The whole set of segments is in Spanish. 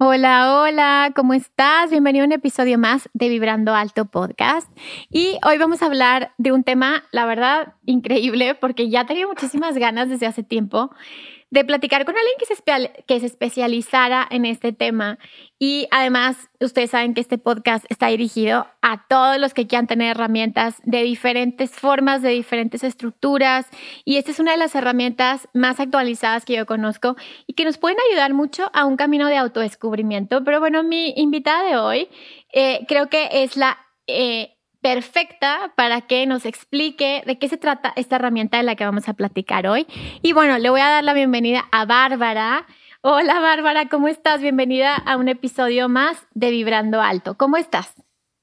Hola, hola, ¿cómo estás? Bienvenido a un episodio más de Vibrando Alto Podcast. Y hoy vamos a hablar de un tema, la verdad, increíble, porque ya tenía muchísimas ganas desde hace tiempo de platicar con alguien que se, que se especializara en este tema. Y además, ustedes saben que este podcast está dirigido a todos los que quieran tener herramientas de diferentes formas, de diferentes estructuras. Y esta es una de las herramientas más actualizadas que yo conozco y que nos pueden ayudar mucho a un camino de autodescubrimiento. Pero bueno, mi invitada de hoy eh, creo que es la... Eh, perfecta para que nos explique de qué se trata esta herramienta de la que vamos a platicar hoy. Y bueno, le voy a dar la bienvenida a Bárbara. Hola Bárbara, ¿cómo estás? Bienvenida a un episodio más de Vibrando Alto. ¿Cómo estás?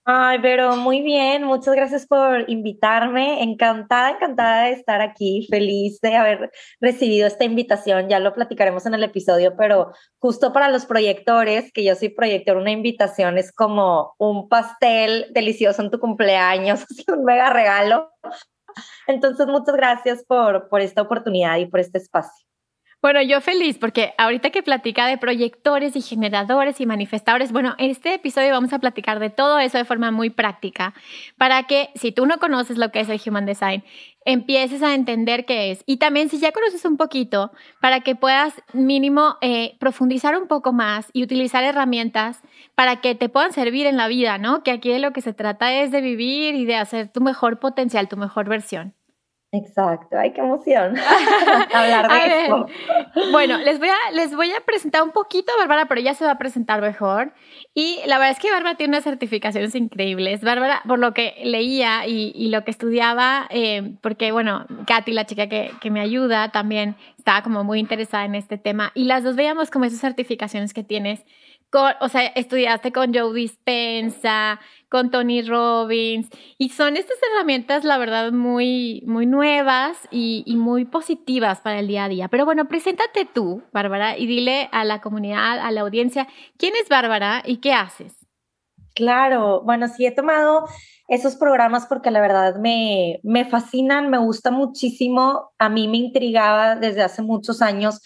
Ay, pero muy bien, muchas gracias por invitarme. Encantada, encantada de estar aquí, feliz de haber recibido esta invitación. Ya lo platicaremos en el episodio, pero justo para los proyectores, que yo soy proyector, una invitación es como un pastel delicioso en tu cumpleaños, un mega regalo. Entonces, muchas gracias por, por esta oportunidad y por este espacio. Bueno, yo feliz porque ahorita que platica de proyectores y generadores y manifestadores, bueno, en este episodio vamos a platicar de todo eso de forma muy práctica para que si tú no conoces lo que es el Human Design, empieces a entender qué es. Y también si ya conoces un poquito, para que puedas mínimo eh, profundizar un poco más y utilizar herramientas para que te puedan servir en la vida, ¿no? Que aquí de lo que se trata es de vivir y de hacer tu mejor potencial, tu mejor versión. Exacto, ay, qué emoción hablar de esto. Bueno, les voy, a, les voy a presentar un poquito a Bárbara, pero ella se va a presentar mejor. Y la verdad es que Bárbara tiene unas certificaciones increíbles. Bárbara, por lo que leía y, lo que estudiaba, eh, porque bueno, Katy, la chica que, que me ayuda, también estaba como muy interesada en este tema. Y las dos veíamos como esas certificaciones que tienes o sea, estudiaste con Joe Dispensa, con Tony Robbins, y son estas herramientas, la verdad, muy, muy nuevas y, muy positivas para el día a día. Pero bueno, preséntate tú, Bárbara, y dile a la comunidad, a la audiencia, ¿quién es Bárbara y qué haces? Claro, bueno, sí he tomado esos programas porque la verdad me, me fascinan, me gusta muchísimo, a mí me intrigaba desde hace muchos años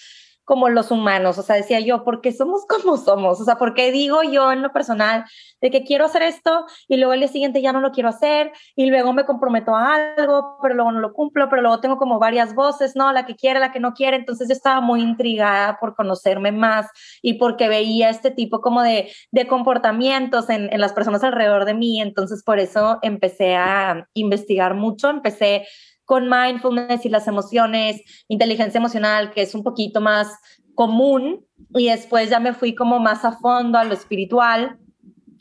como los humanos, o sea, decía yo, ¿por qué somos como somos? O sea, ¿por qué digo yo en lo personal de que quiero hacer esto y luego el día siguiente ya no lo quiero hacer y luego me comprometo a algo, pero luego no lo cumplo, pero luego tengo como varias voces, ¿no? La que quiere, la que no quiere, entonces yo estaba muy intrigada por conocerme más y porque veía este tipo como de, de comportamientos en, en las personas alrededor de mí, entonces por eso empecé a investigar mucho, empecé con mindfulness y las emociones, inteligencia emocional, que es un poquito más común, y después ya me fui como más a fondo a lo espiritual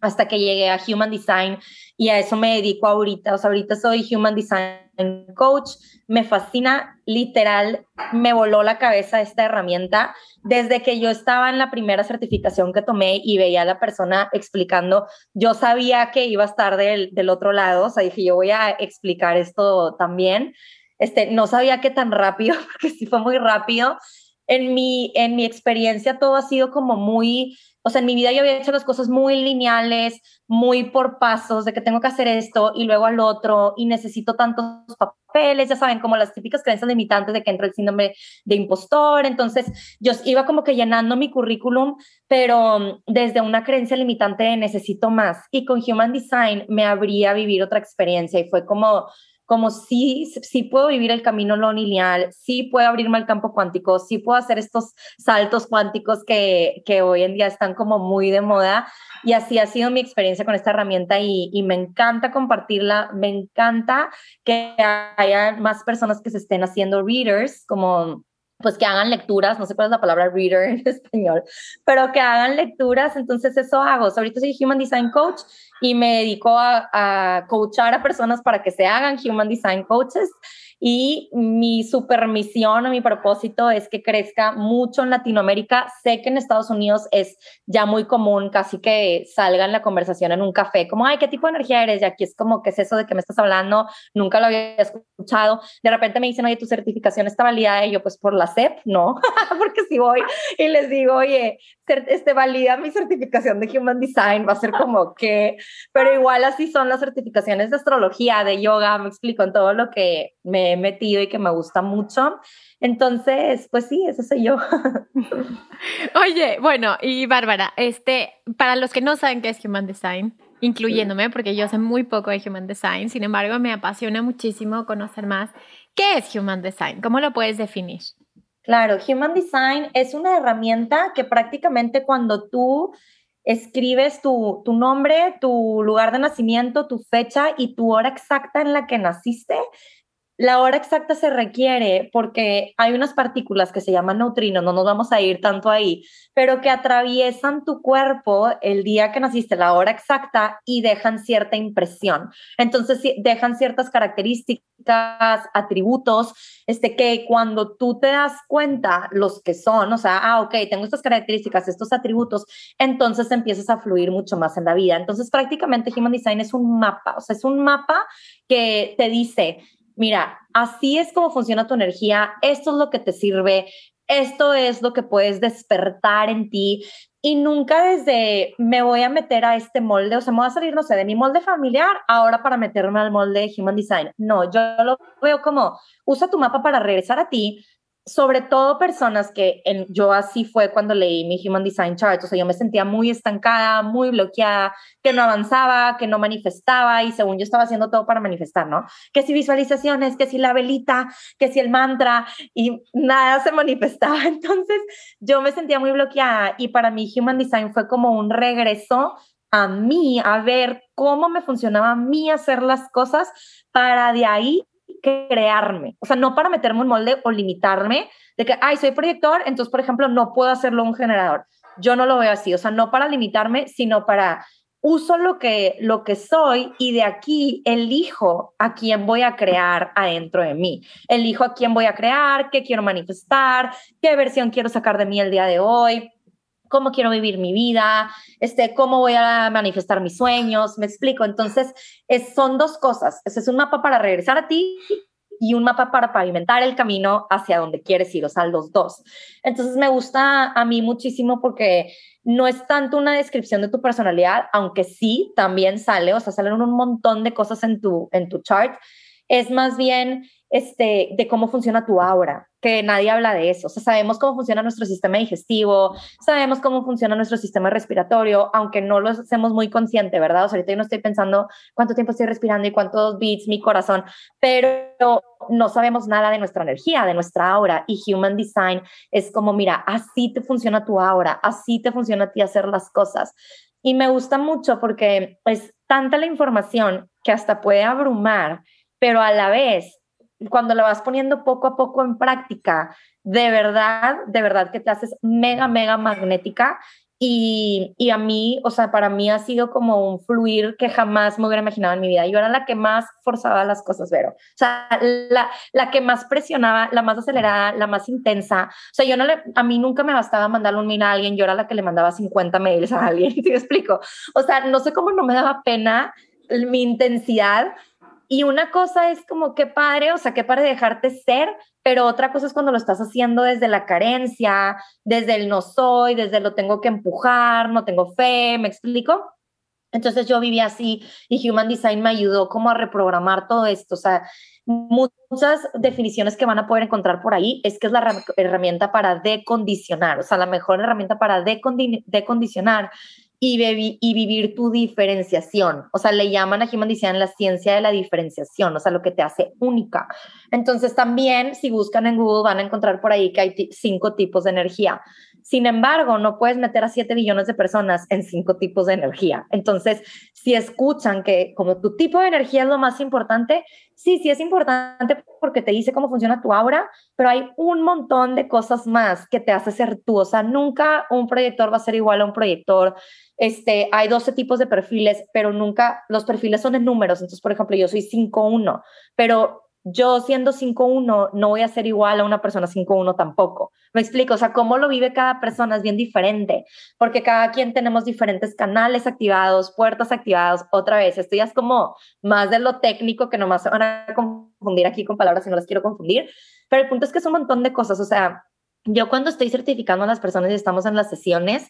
hasta que llegué a Human Design y a eso me dedico ahorita. O sea, ahorita soy Human Design Coach. Me fascina, literal, me voló la cabeza esta herramienta. Desde que yo estaba en la primera certificación que tomé y veía a la persona explicando, yo sabía que iba a estar del, del otro lado. O sea, dije, yo voy a explicar esto también. Este, no sabía qué tan rápido, porque sí fue muy rápido. En mi, en mi experiencia todo ha sido como muy o sea, en mi vida yo había hecho las cosas muy lineales, muy por pasos, de que tengo que hacer esto y luego al otro y necesito tantos papeles, ya saben, como las típicas creencias limitantes de que entra el síndrome de impostor. Entonces, yo iba como que llenando mi currículum, pero mm, desde una creencia limitante de necesito más. Y con Human Design me abría a vivir otra experiencia y fue como como sí, sí puedo vivir el camino no lineal, sí puedo abrirme al campo cuántico, sí puedo hacer estos saltos cuánticos que, que hoy en día están como muy de moda. Y así ha sido mi experiencia con esta herramienta y, y me encanta compartirla, me encanta que haya más personas que se estén haciendo readers, como pues que hagan lecturas, no sé cuál es la palabra reader en español, pero que hagan lecturas, entonces eso hago. ahorita soy Human Design Coach y me dedico a, a coachar a personas para que se hagan Human Design Coaches y mi supermisión o mi propósito es que crezca mucho en Latinoamérica. Sé que en Estados Unidos es ya muy común, casi que salga en la conversación en un café, como, ay, ¿qué tipo de energía eres? Y aquí es como, ¿qué es eso de que me estás hablando? Nunca lo había escuchado. De repente me dicen, oye, tu certificación está validada. Y yo, pues por la CEP, no, porque si voy y les digo, oye, este, valida mi certificación de Human Design, va a ser como que, pero igual así son las certificaciones de astrología, de yoga, me explico en todo lo que me he metido y que me gusta mucho. Entonces, pues sí, eso soy yo. Oye, bueno, y Bárbara, este, para los que no saben qué es Human Design, incluyéndome, porque yo sé muy poco de Human Design, sin embargo, me apasiona muchísimo conocer más. ¿Qué es Human Design? ¿Cómo lo puedes definir? Claro, Human Design es una herramienta que prácticamente cuando tú escribes tu, tu, nombre, tu lugar de nacimiento, tu fecha y tu hora exacta en la que naciste, la hora exacta se requiere porque hay unas partículas que se llaman neutrinos, no nos vamos a ir tanto ahí, pero que atraviesan tu cuerpo el día que naciste, la hora exacta, y dejan cierta impresión. Entonces, dejan ciertas características, atributos, este, que cuando tú te das cuenta los que son, o sea, ah, ok, tengo estas características, estos atributos, entonces empiezas a fluir mucho más en la vida. Entonces, prácticamente Human Design es un mapa, o sea, es un mapa que te dice, mira, así es como funciona tu energía, esto es lo que te sirve, esto es lo que puedes despertar en ti y nunca desde me voy a meter a este molde, o sea, me voy a salir, no sé, de mi molde familiar ahora para meterme al molde de Human Design. No, yo lo veo como usa tu mapa para regresar a ti, sobre todo personas que en, yo así fue cuando leí mi Human Design Chart, o sea, yo me sentía muy estancada, muy bloqueada, que no avanzaba, que no manifestaba y según yo estaba haciendo todo para manifestar, ¿no? Que si visualizaciones, que si la velita, que si el mantra y nada se manifestaba. Entonces yo me sentía muy bloqueada y para mí Human Design fue como un regreso a mí, a ver cómo me funcionaba a mí hacer las cosas para de ahí crearme, o sea, no para meterme un molde o limitarme de que, ay, soy proyector, entonces, por ejemplo, no puedo hacerlo un generador. Yo no lo veo así, o sea, no para limitarme, sino para uso lo que, lo que soy y de aquí elijo a quién voy a crear adentro de mí. Elijo a quién voy a crear, qué quiero manifestar, qué versión quiero sacar de mí el día de hoy cómo quiero vivir mi vida, este, cómo voy a manifestar mis sueños, me explico. Entonces, es, son dos cosas. Ese es un mapa para regresar a ti y un mapa para pavimentar el camino hacia donde quieres ir, o sea, los dos. Entonces, me gusta a mí muchísimo porque no es tanto una descripción de tu personalidad, aunque sí, también sale, o sea, salen un montón de cosas en tu, en tu chart. Es más bien este, de cómo funciona tu aura, que nadie habla de eso. Sabemos cómo funciona nuestro sistema digestivo, sabemos cómo funciona nuestro sistema respiratorio, aunque no lo hacemos muy consciente, ¿verdad? O sea, ahorita yo no estoy pensando cuánto tiempo estoy respirando y cuántos beats mi corazón, pero no sabemos nada de nuestra energía, de nuestra aura. Y Human Design es como, mira, así te funciona tu aura, así te funciona a ti hacer las cosas. Y me gusta mucho porque es tanta la información que hasta puede abrumar, pero a la vez cuando la vas poniendo poco a poco en práctica, de verdad, de verdad que te haces mega, mega magnética. Y, y, a mí, o sea, para mí ha sido como un fluir que jamás me hubiera imaginado en mi vida. Yo era la que más forzaba las cosas, Vero. O sea, la, la que más presionaba, la más acelerada, la más intensa. O sea, yo no le, a mí nunca me bastaba mandarle un mail a alguien, yo era la que le mandaba 50 mails a alguien, ¿te explico? O sea, no sé cómo no me daba pena mi intensidad, y una cosa es como qué padre, o sea, qué padre dejarte ser, pero otra cosa es cuando lo estás haciendo desde la carencia, desde el no soy, desde lo tengo que empujar, no tengo fe, ¿me explico? Entonces yo viví así y Human Design me ayudó como a reprogramar todo esto. O sea, muchas definiciones que van a poder encontrar por ahí es que es la herramienta para decondicionar, o sea, la mejor herramienta para decondicionar y, y, vivir tu diferenciación. O sea, le llaman a Human Design la ciencia de la diferenciación, o sea, lo que te hace única. Entonces, también, si buscan en Google, van a encontrar por ahí que hay cinco tipos de energía. Sin embargo, no puedes meter a 7 billones de personas en cinco tipos de energía. Entonces, si escuchan que como tu tipo de energía es lo más importante, sí, sí es importante porque te dice cómo funciona tu aura, pero hay un montón de cosas más que te hace ser tú. O sea, nunca un proyector va a ser igual a un proyector. Este, hay 12 tipos de perfiles, pero nunca los perfiles son en números. Entonces, por ejemplo, yo soy 5-1, pero yo siendo 5-1 no voy a ser igual a una persona 5-1 tampoco. Me explico, o sea, cómo lo vive cada persona es bien diferente, porque cada quien tenemos diferentes canales activados, puertas activadas. Otra vez, esto ya es como más de lo técnico que nomás se van a confundir aquí con palabras y no las quiero confundir, pero el punto es que es un montón de cosas, o sea, yo cuando estoy certificando a las personas y estamos en las sesiones,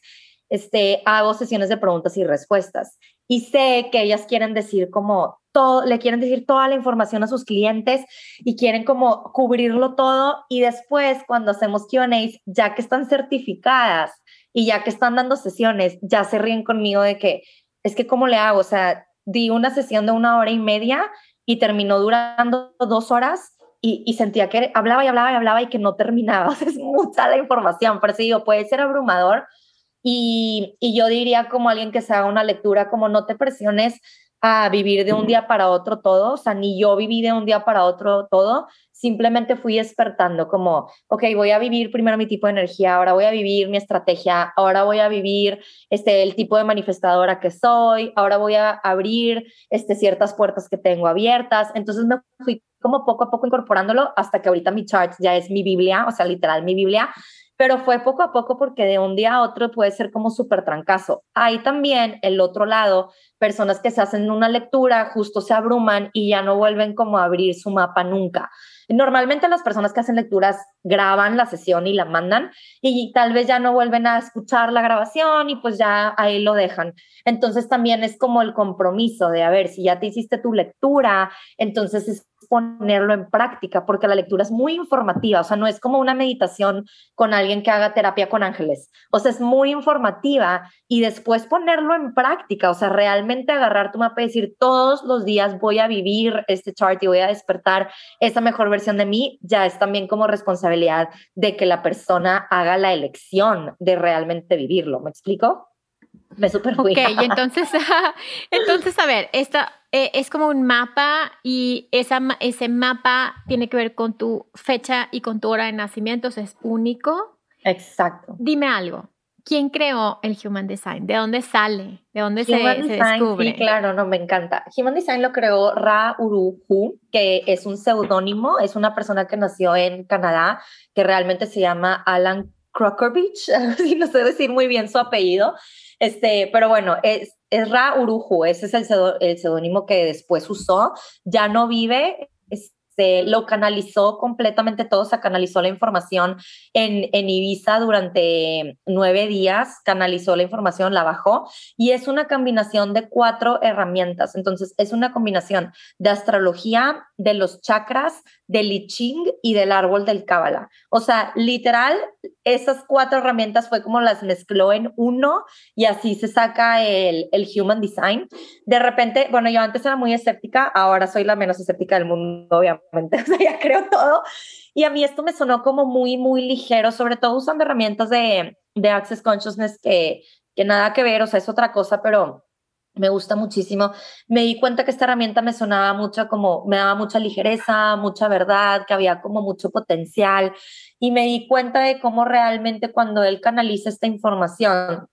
este, hago sesiones de preguntas y respuestas y sé que ellas quieren decir como le quieren decir toda la información a sus clientes y quieren como cubrirlo todo y después cuando hacemos Q&A, ya que están certificadas y ya que están dando sesiones, ya se ríen conmigo de que es que cómo le hago, o sea, di una sesión de una hora y media y terminó durando dos horas y, sentía que hablaba y hablaba y hablaba y que no terminaba. es mucha la información, pero sí digo, puede ser abrumador y, yo diría como alguien que se haga una lectura, como no te presiones a vivir de un día para otro todo, o sea, ni yo viví de un día para otro todo, simplemente fui despertando como, ok, voy a vivir primero mi tipo de energía, ahora voy a vivir mi estrategia, ahora voy a vivir este, el tipo de manifestadora que soy, ahora voy a abrir este, ciertas puertas que tengo abiertas, entonces me fui como poco a poco incorporándolo hasta que ahorita mi chart ya es mi Biblia, o sea, literal mi Biblia, pero fue poco a poco porque de un día a otro puede ser como súper trancazo. Hay también el otro lado, personas que se hacen una lectura, justo se abruman y ya no vuelven como a abrir su mapa nunca. Normalmente las personas que hacen lecturas graban la sesión y la mandan y tal vez ya no vuelven a escuchar la grabación y pues ya ahí lo dejan. Entonces también es como el compromiso de, a ver, si ya te hiciste tu lectura, entonces es ponerlo en práctica, porque la lectura es muy informativa, o sea, no es como una meditación con alguien que haga terapia con ángeles, o sea, es muy informativa y después ponerlo en práctica, o sea, realmente agarrar tu mapa y decir, todos los días voy a vivir este chart y voy a despertar esa mejor versión de mí, ya es también como responsabilidad de que la persona haga la elección de realmente vivirlo, ¿me explico? Me super Ok, entonces, entonces, a ver, esta eh, es como un mapa y esa, ese mapa tiene que ver con tu fecha y con tu hora de nacimiento, es único. Exacto. Dime algo. ¿Quién creó el Human Design? ¿De dónde sale? ¿De dónde se, descubre? Sí, claro, no, me encanta. Human Design lo creó Ra Uruhu, que es un seudónimo, es una persona que nació en Canadá, que realmente se llama Alan Crockerbich, si no sé decir muy bien su apellido, este, pero bueno, es, es Ra Uruju, ese es el, seudónimo que después usó, ya no vive, se lo canalizó completamente todo, se canalizó la información en, en Ibiza durante nueve días, canalizó la información, la bajó y es una combinación de cuatro herramientas. Entonces, es una combinación de astrología, de los chakras, del I Ching y del árbol del Kabbalah. O sea, literal, esas cuatro herramientas fue como las mezcló en uno y así se saca el, el Human Design. De repente, bueno, yo antes era muy escéptica, ahora soy la menos escéptica del mundo, obviamente, o sea, ya creo todo. Y a mí esto me sonó como muy, muy ligero, sobre todo usando herramientas de, de Access Consciousness que, que nada que ver, o sea, es otra cosa, pero me gusta muchísimo. Me di cuenta que esta herramienta me sonaba mucho como, me daba mucha ligereza, mucha verdad, que había como mucho potencial. Y me di cuenta de cómo realmente cuando él canaliza esta información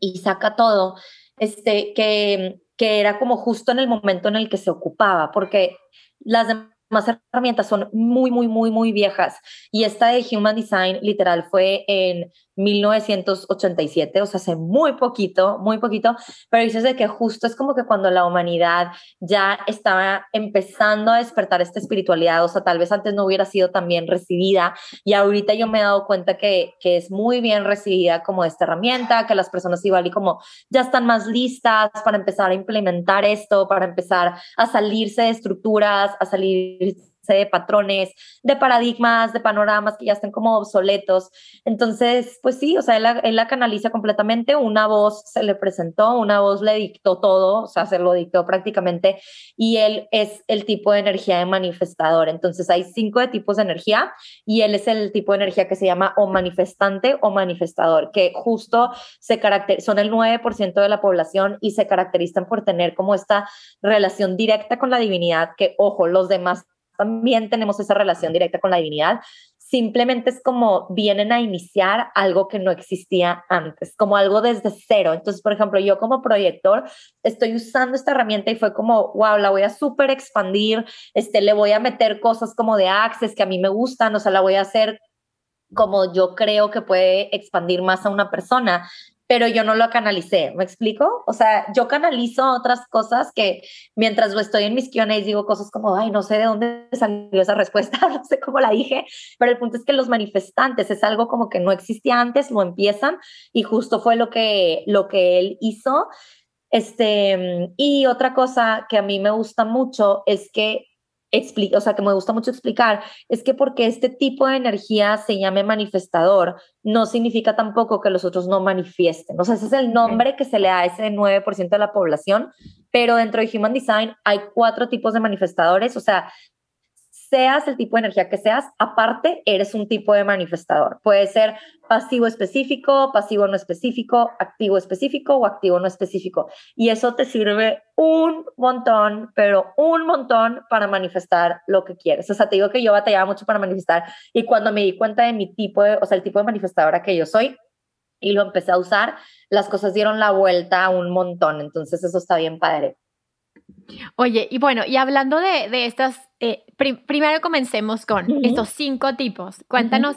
y saca todo, este, que, que era como justo en el momento en el que se ocupaba, porque las demás herramientas son muy, muy, muy, muy viejas. Y esta de Human Design, literal, fue en 1987, o sea, hace muy poquito, muy poquito, pero dices de que justo es como que cuando la humanidad ya estaba empezando a despertar esta espiritualidad, o sea, tal vez antes no hubiera sido tan bien recibida y ahorita yo me he dado cuenta que, que es muy bien recibida como esta herramienta, que las personas igual y como ya están más listas para empezar a implementar esto, para empezar a salirse de estructuras, a salir de patrones, de paradigmas, de panoramas que ya están como obsoletos. Entonces, pues sí, o sea, él la, canaliza completamente, una voz se le presentó, una voz le dictó todo, o sea, se lo dictó prácticamente, y él es el tipo de energía de manifestador. Entonces, hay cinco tipos de energía y él es el tipo de energía que se llama o manifestante o manifestador, que justo se son el 9% de la población y se caracterizan por tener como esta relación directa con la divinidad, que ojo, los demás también tenemos esa relación directa con la divinidad, simplemente es como vienen a iniciar algo que no existía antes, como algo desde cero. Entonces, por ejemplo, yo como proyector estoy usando esta herramienta y fue como, wow, la voy a súper expandir, este, le voy a meter cosas como de access que a mí me gustan, o sea, la voy a hacer como yo creo que puede expandir más a una persona pero yo no lo canalicé, ¿me explico? O sea, yo canalizo otras cosas que mientras estoy en mis Q&A digo cosas como, ay, no sé de dónde salió esa respuesta, no sé cómo la dije, pero el punto es que los manifestantes es algo como que no existía antes, lo empiezan y justo fue lo que, lo que él hizo. Este, y otra cosa que a mí me gusta mucho es que explica, o sea, que me gusta mucho explicar, es que porque este tipo de energía se llame manifestador, no significa tampoco que los otros no manifiesten. O sea, ese es el nombre que se le da a ese 9% de la población, pero dentro de Human Design hay cuatro tipos de manifestadores, o sea, seas el tipo de energía que seas, aparte eres un tipo de manifestador. Puede ser pasivo específico, pasivo no específico, activo específico o activo no específico. Y eso te sirve un montón, pero un montón para manifestar lo que quieres. O sea, te digo que yo batallaba mucho para manifestar y cuando me di cuenta de mi tipo, de, o sea, el tipo de manifestadora que yo soy, y lo empecé a usar, las cosas dieron la vuelta un montón. Entonces eso está bien padre. Oye, y bueno, y hablando de, de estas, eh, primero comencemos con estos cinco tipos. Cuéntanos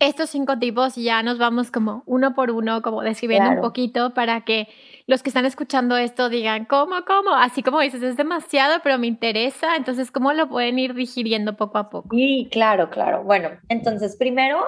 estos cinco tipos y ya nos vamos como uno por uno, como describiendo un poquito para que los que están escuchando esto digan, ¿cómo, cómo? Así como dices, es demasiado, pero me interesa. Entonces, ¿cómo lo pueden ir digiriendo poco a poco? Sí, claro, claro. Bueno, entonces primero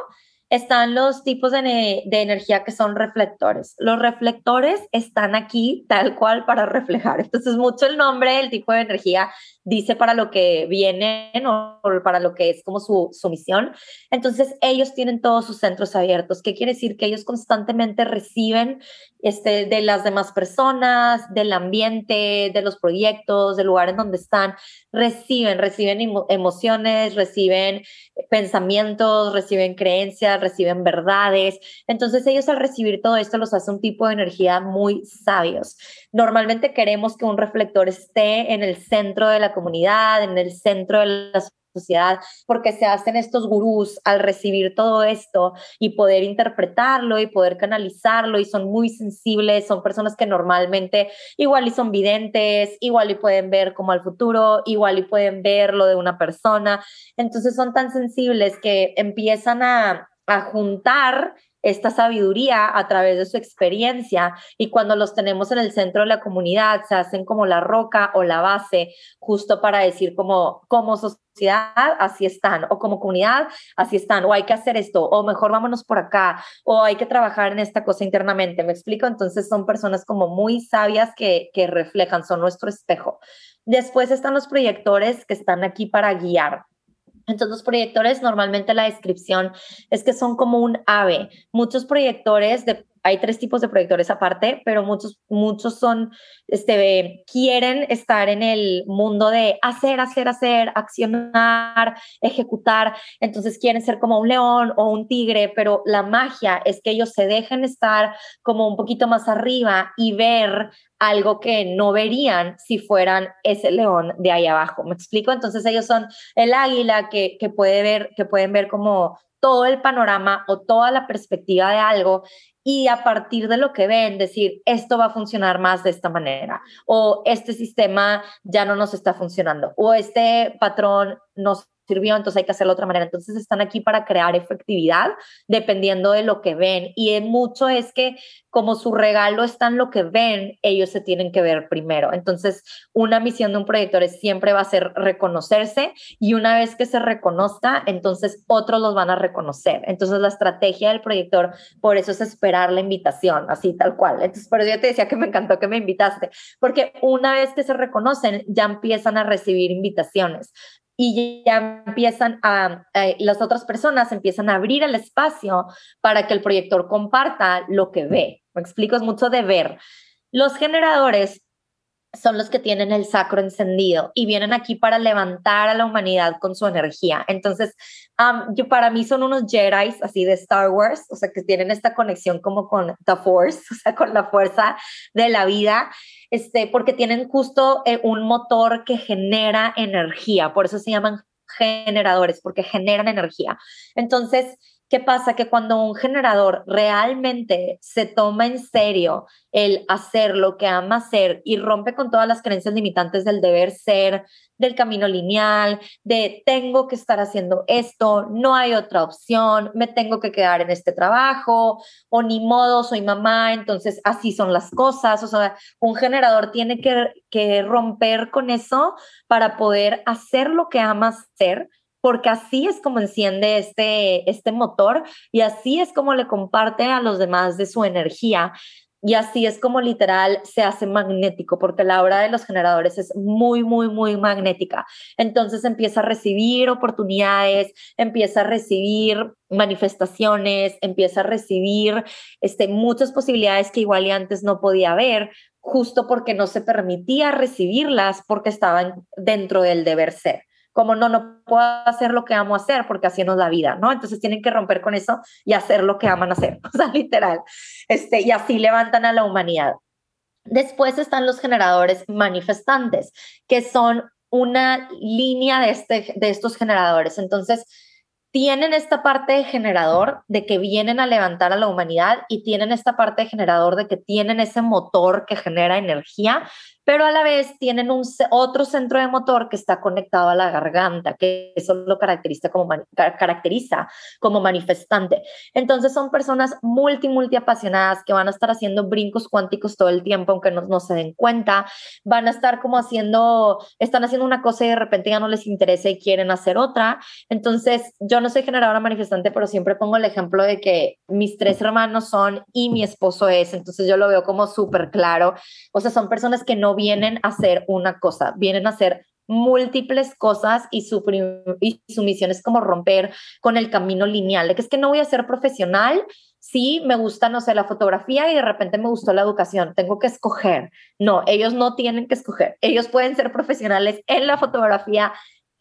están los tipos de, energía que son reflectores. Los reflectores están aquí tal cual para reflejar. Entonces, mucho el nombre, el tipo de energía dice para lo que vienen o para lo que es como su, su misión. Entonces, ellos tienen todos sus centros abiertos. ¿Qué quiere decir? Que ellos constantemente reciben este, de las demás personas, del ambiente, de los proyectos, del lugar en donde están, reciben, reciben emociones, reciben pensamientos, reciben creencias, reciben verdades. Entonces ellos al recibir todo esto los hace un tipo de energía muy sabios. Normalmente queremos que un reflector esté en el centro de la comunidad, en el centro de las sociedad, porque se hacen estos gurús al recibir todo esto y poder interpretarlo y poder canalizarlo y son muy sensibles, son personas que normalmente igual y son videntes, igual y pueden ver como al futuro, igual y pueden ver lo de una persona, entonces son tan sensibles que empiezan a, a juntar esta sabiduría a través de su experiencia. Y cuando los tenemos en el centro de la comunidad se hacen como la roca o la base justo para decir como como sociedad así están o como comunidad así están o hay que hacer esto o mejor vámonos por acá o hay que trabajar en esta cosa internamente. Me explico entonces son personas como muy sabias que, que reflejan son nuestro espejo. Después están los proyectores que están aquí para guiar entonces, los proyectores, normalmente la descripción es que son como un ave. Muchos proyectores de hay tres tipos de proyectores aparte, pero muchos, muchos son, este, quieren estar en el mundo de hacer, hacer, hacer, accionar, ejecutar. Entonces quieren ser como un león o un tigre, pero la magia es que ellos se dejen estar como un poquito más arriba y ver algo que no verían si fueran ese león de ahí abajo. ¿Me explico? Entonces ellos son el águila que, que puede ver, que pueden ver como todo el panorama o toda la perspectiva de algo y a partir de lo que ven decir, esto va a funcionar más de esta manera o este sistema ya no nos está funcionando o este patrón nos sirvió, entonces hay que hacerlo de otra manera. Entonces están aquí para crear efectividad dependiendo de lo que ven. Y mucho es que como su regalo está en lo que ven, ellos se tienen que ver primero. Entonces, una misión de un proyector siempre va a ser reconocerse y una vez que se reconozca, entonces otros los van a reconocer. Entonces, la estrategia del proyector, por eso es esperar la invitación, así tal cual. Entonces, por eso yo te decía que me encantó que me invitaste, porque una vez que se reconocen, ya empiezan a recibir invitaciones y ya empiezan a, eh, las otras personas empiezan a abrir el espacio para que el proyector comparta lo que ve. Me explico, es mucho de ver. Los generadores son los que tienen el sacro encendido y vienen aquí para levantar a la humanidad con su energía. Entonces, yo, para mí son unos Jedi así de Star Wars, o sea, que tienen esta conexión como con The Force, o sea, con la fuerza de la vida, este, porque tienen justo eh, un motor que genera energía, por eso se llaman generadores, porque generan energía. Entonces, ¿Qué pasa? Que cuando un generador realmente se toma en serio el hacer lo que ama hacer y rompe con todas las creencias limitantes del deber ser, del camino lineal, de tengo que estar haciendo esto, no hay otra opción, me tengo que quedar en este trabajo o ni modo, soy mamá, entonces así son las cosas. O sea, un generador tiene que, que romper con eso para poder hacer lo que ama hacer porque así es como enciende este, este motor y así es como le comparte a los demás de su energía. Y así es como literal se hace magnético, porque la obra de los generadores es muy, muy, muy magnética. Entonces empieza a recibir oportunidades, empieza a recibir manifestaciones, empieza a recibir este, muchas posibilidades que igual y antes no podía ver, justo porque no se permitía recibirlas porque estaban dentro del deber ser como no, no puedo hacer lo que amo hacer porque así nos da vida, ¿no? Entonces tienen que romper con eso y hacer lo que aman hacer, o sea, literal. Este, y así levantan a la humanidad. Después están los generadores manifestantes, que son una línea de, este, de estos generadores. Entonces, tienen esta parte de generador de que vienen a levantar a la humanidad y tienen esta parte de generador de que tienen ese motor que genera energía, pero a la vez tienen un, otro centro de motor que está conectado a la garganta, que eso lo caracteriza como, caracteriza como manifestante. Entonces son personas multi, multi apasionadas que van a estar haciendo brincos cuánticos todo el tiempo, aunque no, no se den cuenta, van a estar como haciendo, están haciendo una cosa y de repente ya no les interesa y quieren hacer otra. Entonces yo no soy generadora manifestante, pero siempre pongo el ejemplo de que mis tres hermanos son y mi esposo es, entonces yo lo veo como súper claro. O sea, son personas que no vienen a hacer una cosa, vienen a hacer múltiples cosas y su, y su misión es como romper con el camino lineal, de que es que no voy a ser profesional, sí me gusta, no sé, la fotografía y de repente me gustó la educación, tengo que escoger. No, ellos no tienen que escoger, ellos pueden ser profesionales en la fotografía,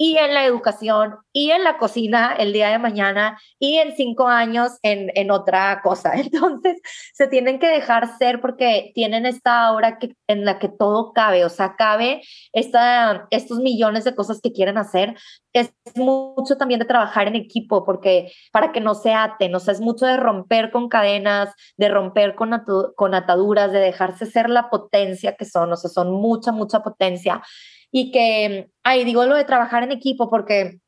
y en la educación y en la cocina el día de mañana y en cinco años en, en otra cosa. Entonces, se tienen que dejar ser porque tienen esta hora que, en la que todo cabe, o sea, cabe esta, estos millones de cosas que quieren hacer. Es mucho también de trabajar en equipo porque para que no se aten, o sea, es mucho de romper con cadenas, de romper con, con ataduras, de dejarse ser la potencia que son, o sea, son mucha, mucha potencia y que, ahí digo lo de trabajar en equipo porque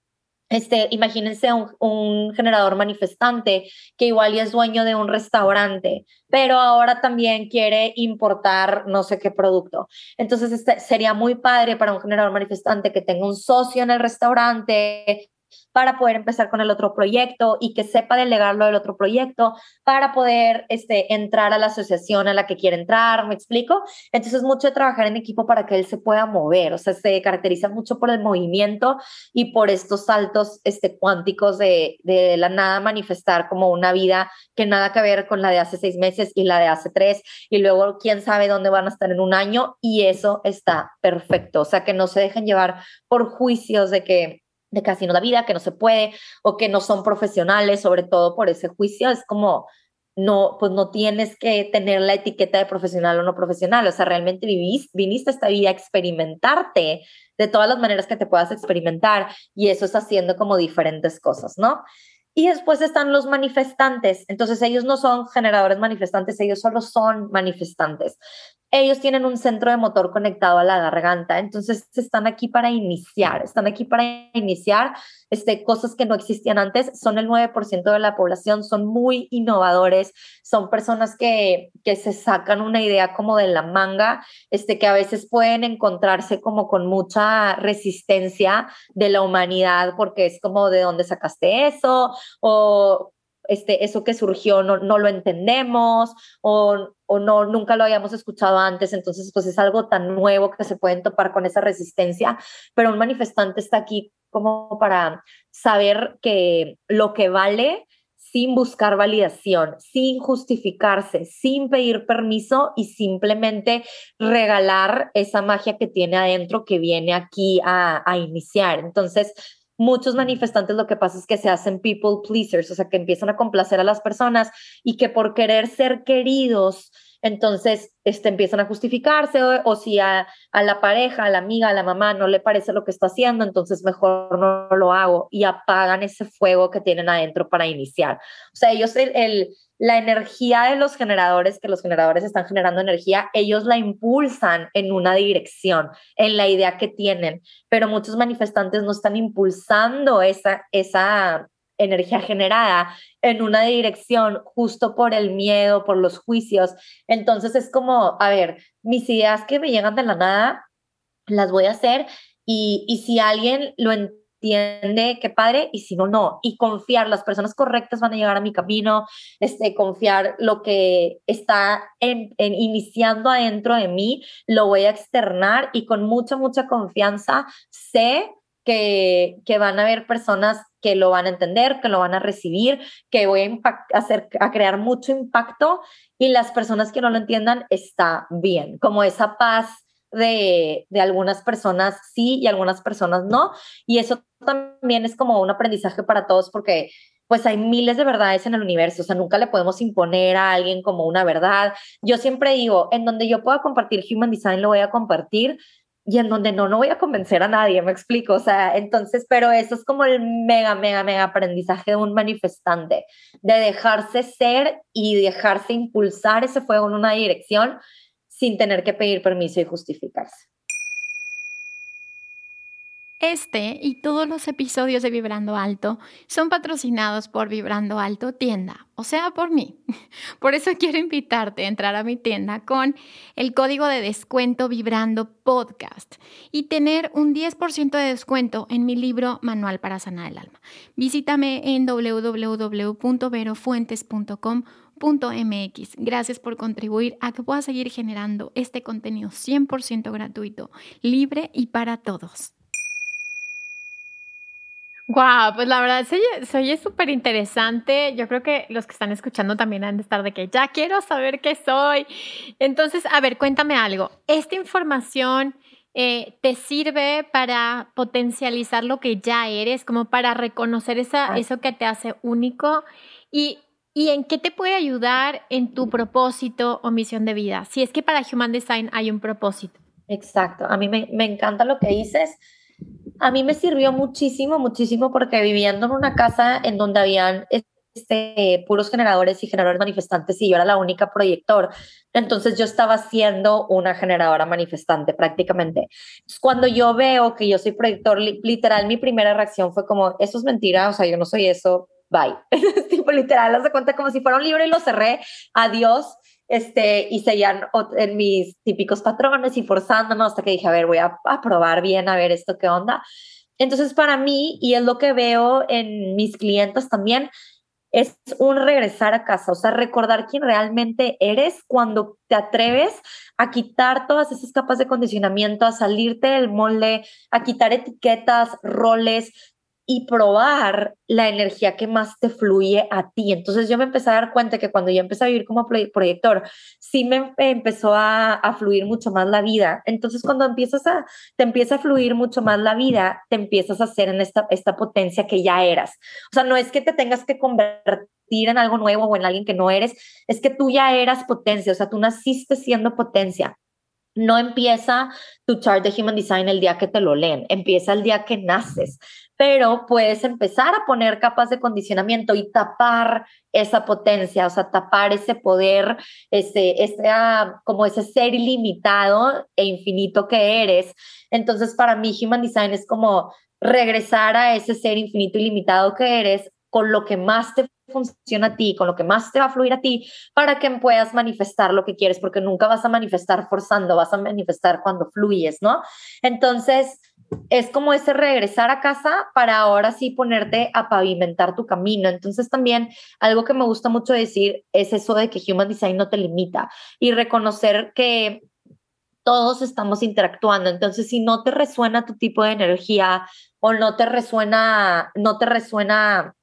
este, imagínense un, generador manifestante que igual es dueño de un restaurante, pero ahora también quiere importar no sé qué producto. Entonces, este, sería muy padre para un generador manifestante que tenga un socio en el restaurante, para poder empezar con el otro proyecto y que sepa delegarlo del otro proyecto para poder este, entrar a la asociación a la que quiere entrar, ¿me explico? Entonces, mucho de trabajar en equipo para que él se pueda mover, o sea, se caracteriza mucho por el movimiento y por estos saltos este, cuánticos de, de la nada manifestar como una vida que nada que ver con la de hace seis meses y la de hace tres, y luego quién sabe dónde van a estar en un año, y eso está perfecto, o sea, que no se dejen llevar por juicios de que de casi no da vida, que no se puede o que no son profesionales, sobre todo por ese juicio, es como no, pues no tienes que tener la etiqueta de profesional o no profesional, o sea, realmente vivís, viniste esta vida a experimentarte de todas las maneras que te puedas experimentar y eso es haciendo como diferentes cosas, ¿no? Y después están los manifestantes. Entonces ellos no son generadores manifestantes, ellos solo son manifestantes ellos tienen un centro de motor conectado a la garganta, entonces están aquí para iniciar, están aquí para iniciar este, cosas que no existían antes, son el 9% de la población, son muy innovadores, son personas que, que se sacan una idea como de la manga, este, que a veces pueden encontrarse como con mucha resistencia de la humanidad porque es como de dónde sacaste eso o este, eso que surgió no, no lo entendemos o, o, no, nunca lo habíamos escuchado antes, entonces pues es algo tan nuevo que se pueden topar con esa resistencia, pero un manifestante está aquí como para saber que lo que vale sin buscar validación, sin justificarse, sin pedir permiso y simplemente regalar esa magia que tiene adentro que viene aquí a, a iniciar. Entonces, muchos manifestantes lo que pasa es que se hacen people pleasers, o sea, que empiezan a complacer a las personas y que por querer ser queridos, entonces este, empiezan a justificarse o, si a, la pareja, a la amiga, a la mamá no le parece lo que está haciendo, entonces mejor no lo hago y apagan ese fuego que tienen adentro para iniciar. O sea, ellos, el, la energía de los generadores, que los generadores están generando energía, ellos la impulsan en una dirección, en la idea que tienen, pero muchos manifestantes no están impulsando esa, esa energía generada en una dirección justo por el miedo, por los juicios. Entonces es como, a ver, mis ideas que me llegan de la nada, las voy a hacer y, y si alguien lo entiende, qué padre, y si no, no. Y confiar, las personas correctas van a llegar a mi camino, este, confiar lo que está en, iniciando adentro de mí, lo voy a externar y con mucha, mucha confianza sé que, que van a haber personas que lo van a entender, que lo van a recibir, que voy a, hacer, a crear mucho impacto y las personas que no lo entiendan está bien, como esa paz de, de, algunas personas sí y algunas personas no. Y eso también es como un aprendizaje para todos porque pues hay miles de verdades en el universo, o sea, nunca le podemos imponer a alguien como una verdad. Yo siempre digo, en donde yo pueda compartir Human Design, lo voy a compartir, y en donde no, no voy a convencer a nadie, me explico, o sea, entonces, pero eso es como el mega, mega, mega aprendizaje de un manifestante, de dejarse ser y dejarse impulsar ese fuego en una dirección sin tener que pedir permiso y justificarse. Este y todos los episodios de Vibrando Alto son patrocinados por Vibrando Alto Tienda, o sea, por mí. Por eso quiero invitarte a entrar a mi tienda con el código de descuento Vibrando Podcast y tener un 10% de descuento en mi libro Manual para Sanar el Alma. Visítame en Gracias por contribuir a que pueda seguir generando este contenido 100% gratuito, libre y para todos. Wow, pues la verdad se oye súper interesante. Yo creo que los que están escuchando también han de estar de que ya quiero saber qué soy. Entonces, a ver, cuéntame algo. ¿Esta información eh, te sirve para potencializar lo que ya eres, como para reconocer esa, eso que te hace único? ¿Y, ¿Y en qué te puede ayudar en tu propósito o misión de vida? Si es que para Human Design hay un propósito. Exacto. A mí me, me encanta lo que dices a mí me sirvió muchísimo, muchísimo porque viviendo en una casa en donde habían este, puros generadores y generadores manifestantes y yo era la única proyector. Entonces yo estaba siendo una generadora manifestante prácticamente. Cuando yo veo que yo soy proyector, literal, mi primera reacción fue como, eso es mentira, o sea, yo no soy eso, bye. tipo literal, haz de cuenta como si fuera un libro y lo cerré, adiós este, y seguían en mis típicos patrones y forzándonos hasta que dije, a ver, voy a, a, probar bien, a ver esto qué onda. Entonces, para mí, y es lo que veo en mis clientes también, es un regresar a casa, o sea, recordar quién realmente eres cuando te atreves a quitar todas esas capas de condicionamiento, a salirte del molde, a quitar etiquetas, roles, y probar la energía que más te fluye a ti. Entonces yo me empecé a dar cuenta que cuando yo empecé a vivir como proyector, sí me empezó a, a, fluir mucho más la vida. Entonces cuando empiezas a, te empieza a fluir mucho más la vida, te empiezas a hacer en esta, esta potencia que ya eras. O sea, no es que te tengas que convertir en algo nuevo o en alguien que no eres, es que tú ya eras potencia, o sea, tú naciste siendo potencia. No empieza tu chart de Human Design el día que te lo leen, empieza el día que naces pero puedes empezar a poner capas de condicionamiento y tapar esa potencia, o sea, tapar ese poder, ese, ese, ah, como ese ser ilimitado e infinito que eres. Entonces, para mí, Human Design es como regresar a ese ser infinito y limitado que eres con lo que más te funciona a ti, con lo que más te va a fluir a ti, para que puedas manifestar lo que quieres, porque nunca vas a manifestar forzando, vas a manifestar cuando fluyes, ¿no? Entonces, es como ese regresar a casa para ahora sí ponerte a pavimentar tu camino. Entonces también algo que me gusta mucho decir es eso de que Human Design no te limita y reconocer que todos estamos interactuando. Entonces, si no te resuena tu tipo de energía o no te resuena, no te resuena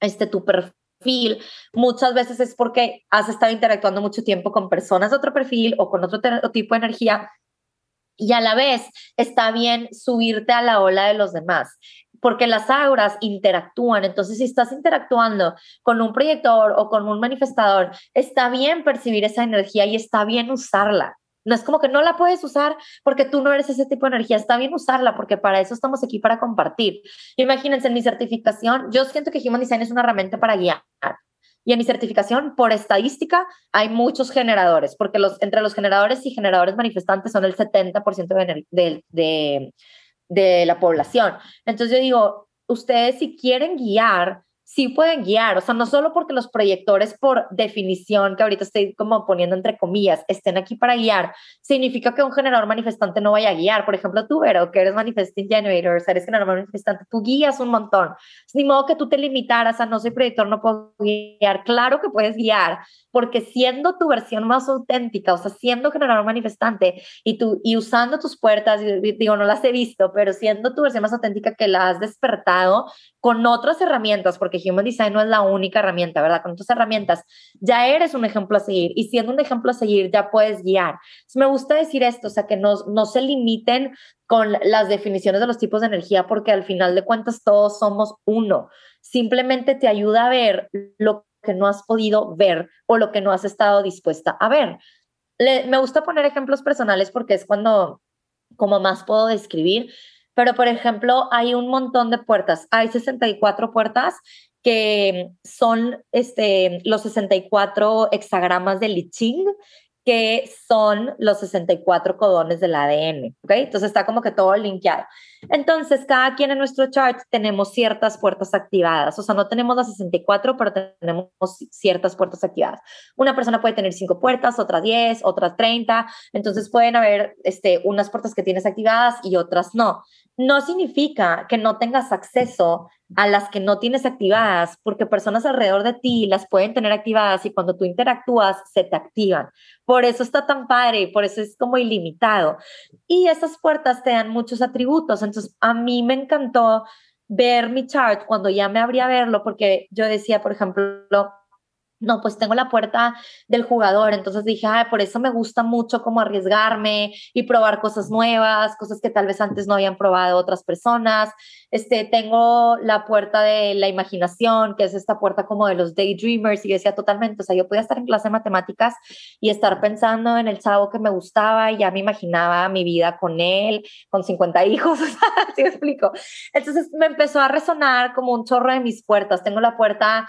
este tu perfil, muchas veces es porque has estado interactuando mucho tiempo con personas de otro perfil o con otro tipo de energía y a la vez está bien subirte a la ola de los demás porque las auras interactúan. Entonces, si estás interactuando con un proyector o con un manifestador, está bien percibir esa energía y está bien usarla. No es como que no la puedes usar porque tú no eres ese tipo de energía. Está bien usarla porque para eso estamos aquí, para compartir. Imagínense, en mi certificación, yo siento que Human Design es una herramienta para guiar. Y en mi certificación, por estadística, hay muchos generadores, porque los, entre los generadores y generadores manifestantes son el 70% de, de, de, de la población. Entonces yo digo, ustedes si quieren guiar, sí pueden guiar, o sea, no solo porque los proyectores por definición, que ahorita estoy como poniendo entre comillas, estén aquí para guiar, significa que un generador manifestante no vaya a guiar. Por ejemplo, tú, Vero, que eres manifesting generator, o sea, eres generador manifestante, tú guías un montón. Ni modo que tú te limitaras a no soy proyector, no puedo guiar. Claro que puedes guiar, porque siendo tu versión más auténtica, o sea, siendo generador manifestante y, tú, y usando tus puertas, digo, no las he visto, pero siendo tu versión más auténtica que la has despertado con otras herramientas, porque Human Design no es la única herramienta, ¿verdad? Con otras herramientas ya eres un ejemplo a seguir y siendo un ejemplo a seguir ya puedes guiar. me gusta decir esto, o sea, que no, no se limiten con las definiciones de los tipos de energía porque al final de cuentas todos somos uno. Simplemente te ayuda a ver lo que no has podido ver o lo que no has estado dispuesta a ver. me gusta poner ejemplos personales porque es cuando como más puedo describir, pero por ejemplo hay un montón de puertas, hay 64 puertas que son este, los 64 hexagramas de Li Ching, que son los 64 codones del ADN, ¿ok? Entonces está como que todo linkeado. Entonces, cada quien en nuestro chart tenemos ciertas puertas activadas, o sea, no tenemos las 64, pero tenemos ciertas puertas activadas. Una persona puede tener 5 puertas, otra 10, otras 30, entonces pueden haber este, unas puertas que tienes activadas y otras no no significa que no tengas acceso a las que no tienes activadas, porque personas alrededor de ti las pueden tener activadas y cuando tú interactúas se te activan. Por eso está tan padre y por eso es como ilimitado. Y esas puertas te dan muchos atributos. Entonces, a mí me encantó ver mi chart cuando ya me abría a verlo, porque yo decía, por ejemplo, no, pues tengo la puerta del jugador, entonces dije, Ay, por eso me gusta mucho como arriesgarme y probar cosas nuevas, cosas que tal vez antes no habían probado otras personas. Este, tengo la puerta de la imaginación, que es esta puerta como de los daydreamers, y yo decía totalmente, o sea, yo podía estar en clase de matemáticas y estar pensando en el chavo que me gustaba y ya me imaginaba mi vida con él, con 50 hijos, así me explico. Entonces me empezó a resonar como un chorro de mis puertas. Tengo la puerta...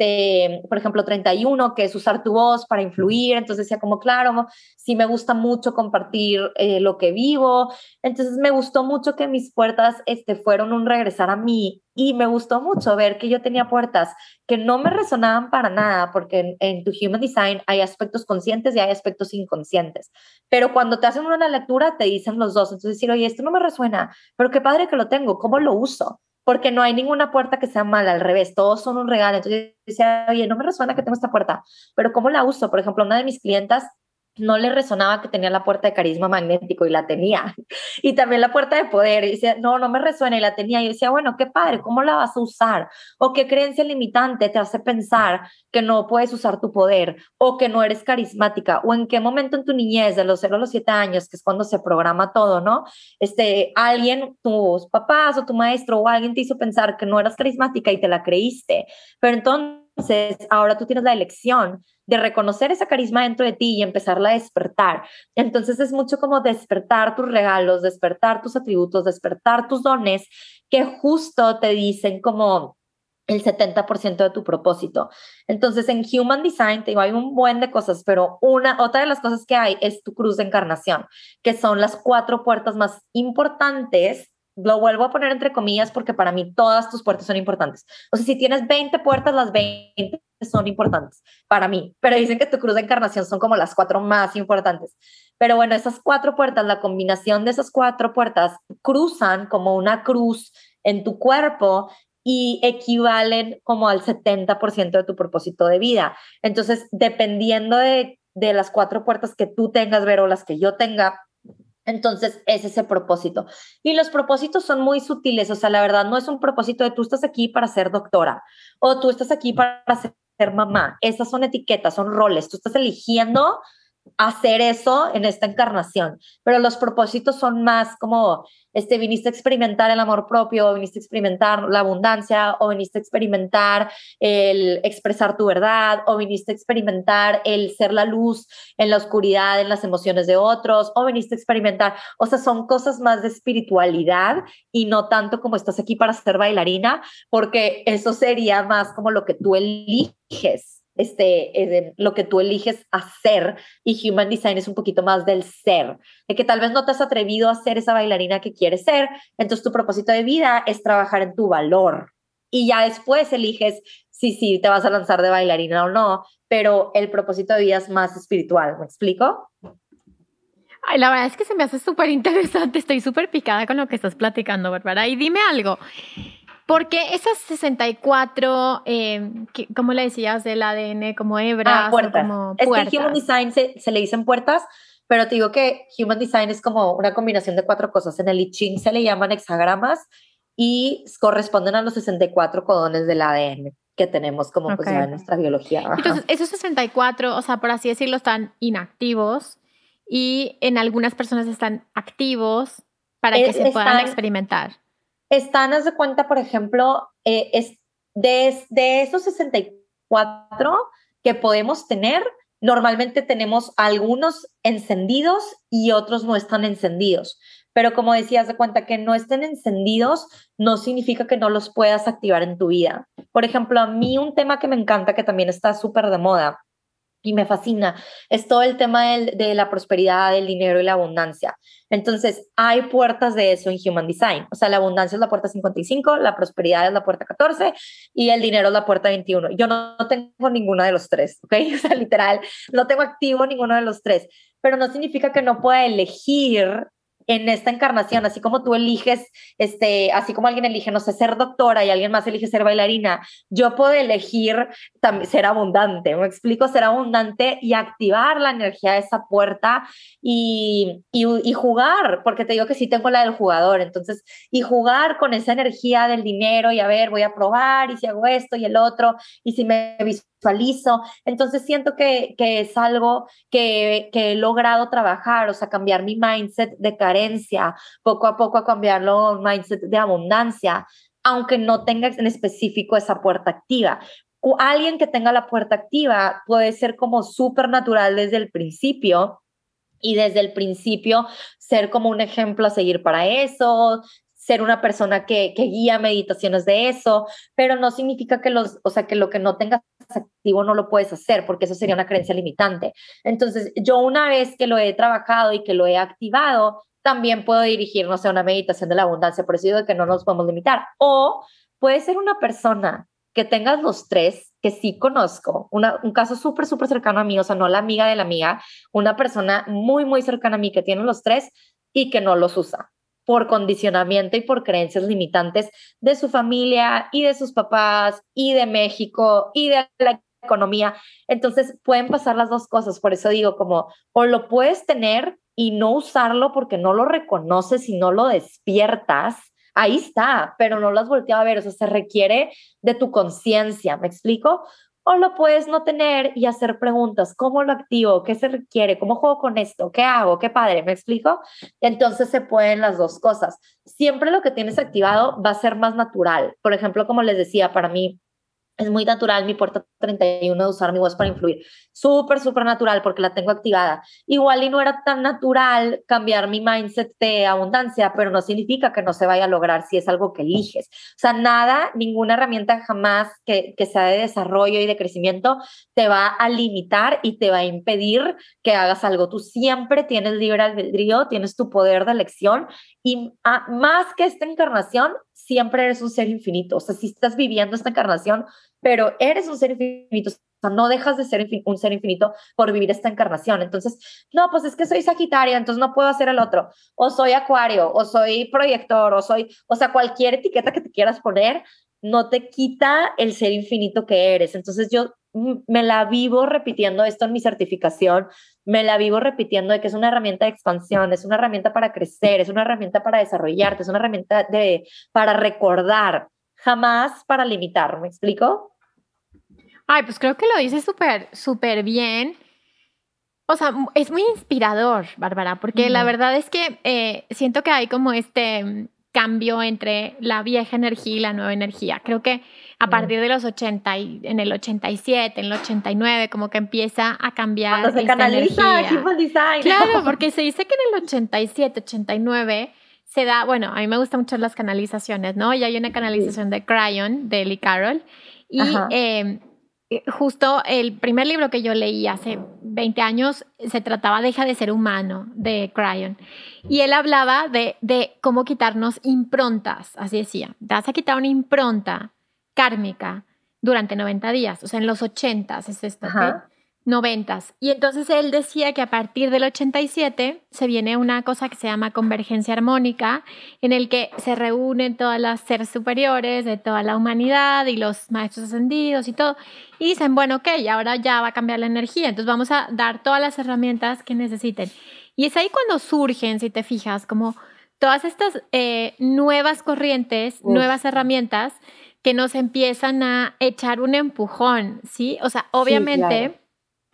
este, por ejemplo, 31, que es usar tu voz para influir. Entonces decía como, claro, sí me gusta mucho compartir eh, lo que vivo. Entonces me gustó mucho que mis puertas este, fueron un regresar a mí y me gustó mucho ver que yo tenía puertas que no me resonaban para nada, porque en, tu Human Design hay aspectos conscientes y hay aspectos inconscientes. Pero cuando te hacen una lectura, te dicen los dos. Entonces decir, oye, esto no me resuena, pero qué padre que lo tengo, ¿cómo lo uso? Porque no hay ninguna puerta que sea mala, al revés, todos son un regalo. Entonces yo decía, oye, no me resuena que tengo esta puerta, pero ¿cómo la uso? Por ejemplo, una de mis clientas no le resonaba que tenía la puerta de carisma magnético y la tenía. Y también la puerta de poder. Y decía, no, no me resuena y la tenía. Y decía, bueno, qué padre, ¿cómo la vas a usar? O qué creencia limitante te hace pensar que no puedes usar tu poder o que no eres carismática o en qué momento en tu niñez, de los 0 a los 7 años, que es cuando se programa todo, ¿no? Este, alguien, tus papás o tu maestro o alguien te hizo pensar que no eras carismática y te la creíste. Pero entonces, ahora tú tienes la elección de reconocer esa carisma dentro de ti y empezarla a despertar. Entonces es mucho como despertar tus regalos, despertar tus atributos, despertar tus dones que justo te dicen como el 70% de tu propósito. Entonces, en Human Design, te digo, hay un buen de cosas, pero una, otra de las cosas que hay es tu cruz de encarnación, que son las cuatro puertas más importantes. Lo vuelvo a poner entre comillas porque para mí todas tus puertas son importantes. O sea, si tienes 20 puertas, las 20 son importantes para mí, pero dicen que tu cruz de encarnación son como las cuatro más importantes. Pero bueno, esas cuatro puertas, la combinación de esas cuatro puertas cruzan como una cruz en tu cuerpo y equivalen como al 70% de tu propósito de vida. Entonces, dependiendo de de las cuatro puertas que tú tengas, ver o las que yo tenga. Entonces, es ese propósito. Y los propósitos son muy sutiles, o sea, la verdad no es un propósito de tú estás aquí para ser doctora o tú estás aquí para ser mamá. Esas son etiquetas, son roles. Tú estás eligiendo hacer eso en esta encarnación, pero los propósitos son más como, este, viniste a experimentar el amor propio, viniste a experimentar la abundancia, o viniste a experimentar el expresar tu verdad, o viniste a experimentar el ser la luz en la oscuridad, en las emociones de otros, o viniste a experimentar, o sea, son cosas más de espiritualidad y no tanto como estás aquí para ser bailarina, porque eso sería más como lo que tú eliges este, lo que tú eliges hacer y Human Design es un poquito más del ser, de que tal vez no te has atrevido a ser esa bailarina que quieres ser, entonces tu propósito de vida es trabajar en tu valor y ya después eliges si sí te vas a lanzar de bailarina o no, pero el propósito de vida es más espiritual, ¿me explico? Ay, la verdad es que se me hace súper interesante, estoy súper picada con lo que estás platicando, Bárbara. Y dime algo, porque esas 64, eh, ¿cómo le decías del ADN? Como hebras, ah, puertas. como puertas. Es que Human Design se, le dicen puertas, pero te digo que Human Design es como una combinación de cuatro cosas. En el I Ching se le llaman hexagramas y corresponden a los 64 codones del ADN que tenemos como pues, en nuestra biología. Entonces, esos 64, o sea, por así decirlo, están inactivos y en algunas personas están activos para que se puedan experimentar están, haz de cuenta, por ejemplo, eh, es de, de esos 64 que podemos tener, normalmente tenemos algunos encendidos y otros no están encendidos. Pero como decías, de cuenta que no estén encendidos no significa que no los puedas activar en tu vida. Por ejemplo, a mí un tema que me encanta, que también está súper de moda, y me fascina, es todo el tema de la prosperidad, del dinero y la abundancia. Entonces, hay puertas de eso en Human Design. O sea, la abundancia es la puerta 55, la prosperidad es la puerta 14 y el dinero es la puerta 21. Yo no, tengo ninguna de los tres, ¿ok? O sea, literal, no tengo activo ninguno de los tres, pero no significa que no pueda elegir en esta encarnación, así como tú eliges, este, así como alguien elige, no sé, ser doctora y alguien más elige ser bailarina, yo puedo elegir también ser abundante, me explico, ser abundante y activar la energía de esa puerta y, y, jugar, porque te digo que sí tengo la del jugador, entonces, y jugar con esa energía del dinero y a ver, voy a probar y si hago esto y el otro, y si me visualizo. Entonces siento que, que es algo que, que, he logrado trabajar, o sea, cambiar mi mindset de carencia, poco a poco a cambiarlo a un mindset de abundancia, aunque no tenga en específico esa puerta activa. O alguien que tenga la puerta activa puede ser como súper natural desde el principio y desde el principio ser como un ejemplo a seguir para eso, ser una persona que, que, guía meditaciones de eso, pero no significa que los, o sea, que lo que no tengas activo no lo puedes hacer, porque eso sería una creencia limitante. Entonces, yo una vez que lo he trabajado y que lo he activado, también puedo dirigirnos a una meditación de la abundancia, por eso digo que no nos podemos limitar. O puede ser una persona que tengas los tres, que sí conozco, una, un caso súper, súper cercano a mí, o sea, no la amiga de la amiga, una persona muy, muy cercana a mí que tiene los tres y que no los usa por condicionamiento y por creencias limitantes de su familia y de sus papás y de México y de la economía. Entonces pueden pasar las dos cosas, por eso digo como o lo puedes tener y no usarlo porque no lo reconoces y no lo despiertas, ahí está, pero no lo has a ver, o sea, se requiere de tu conciencia, ¿me explico? o lo puedes no tener y hacer preguntas, ¿cómo lo activo? ¿Qué se requiere? ¿Cómo juego con esto? ¿Qué hago? ¿Qué padre? ¿Me explico? Entonces se pueden las dos cosas. Siempre lo que tienes activado va a ser más natural. Por ejemplo, como les decía, para mí es muy natural mi puerta 31 de usar mi voz para influir. Súper, súper natural porque la tengo activada. Igual y no era tan natural cambiar mi mindset de abundancia, pero no significa que no se vaya a lograr si es algo que eliges. O sea, nada, ninguna herramienta jamás que, que sea de desarrollo y de crecimiento te va a limitar y te va a impedir que hagas algo. Tú siempre tienes libre albedrío, tienes tu poder de elección y más que esta encarnación, siempre eres un ser infinito. O sea, si estás viviendo esta encarnación, pero eres un ser infinito, o sea, no dejas de ser un ser infinito por vivir esta encarnación. Entonces, no, pues es que soy Sagitaria, entonces no puedo hacer el otro. O soy Acuario, o soy proyector, o soy, o sea, cualquier etiqueta que te quieras poner, no te quita el ser infinito que eres. Entonces, yo me la vivo repitiendo esto en mi certificación, me la vivo repitiendo de que es una herramienta de expansión, es una herramienta para crecer, es una herramienta para desarrollarte, es una herramienta de, para recordar, jamás para limitar, ¿me explico? Ay, pues creo que lo dices súper, súper bien. O sea, es muy inspirador, Bárbara, porque la verdad es que eh, siento que hay como este mm, cambio entre la vieja energía y la nueva energía. Creo que a partir de los 80 y en el 87, en el 89, como que empieza a cambiar Cuando se canaliza Human Design. Claro, porque se dice que en el 87, 89 se da, bueno, a mí me gustan mucho las canalizaciones, ¿no? Y hay una canalización de Cryon, de Lee Carroll, y eh, justo el primer libro que yo leí hace 20 años se trataba Deja de ser humano, de Cryon. Y él hablaba de, de cómo quitarnos improntas, así decía. Te vas a quitar una impronta kármica durante 90 días, o sea, en los 80 es esto, noventas. Y entonces él decía que a partir del 87 se viene una cosa que se llama convergencia armónica, en el que se reúnen todas las seres superiores de toda la humanidad y los maestros ascendidos y todo, y dicen, bueno, ok, ahora ya va a cambiar la energía, entonces vamos a dar todas las herramientas que necesiten. Y es ahí cuando surgen, si te fijas, como todas estas eh, nuevas corrientes, nuevas herramientas que nos empiezan a echar un empujón, ¿sí? O sea, obviamente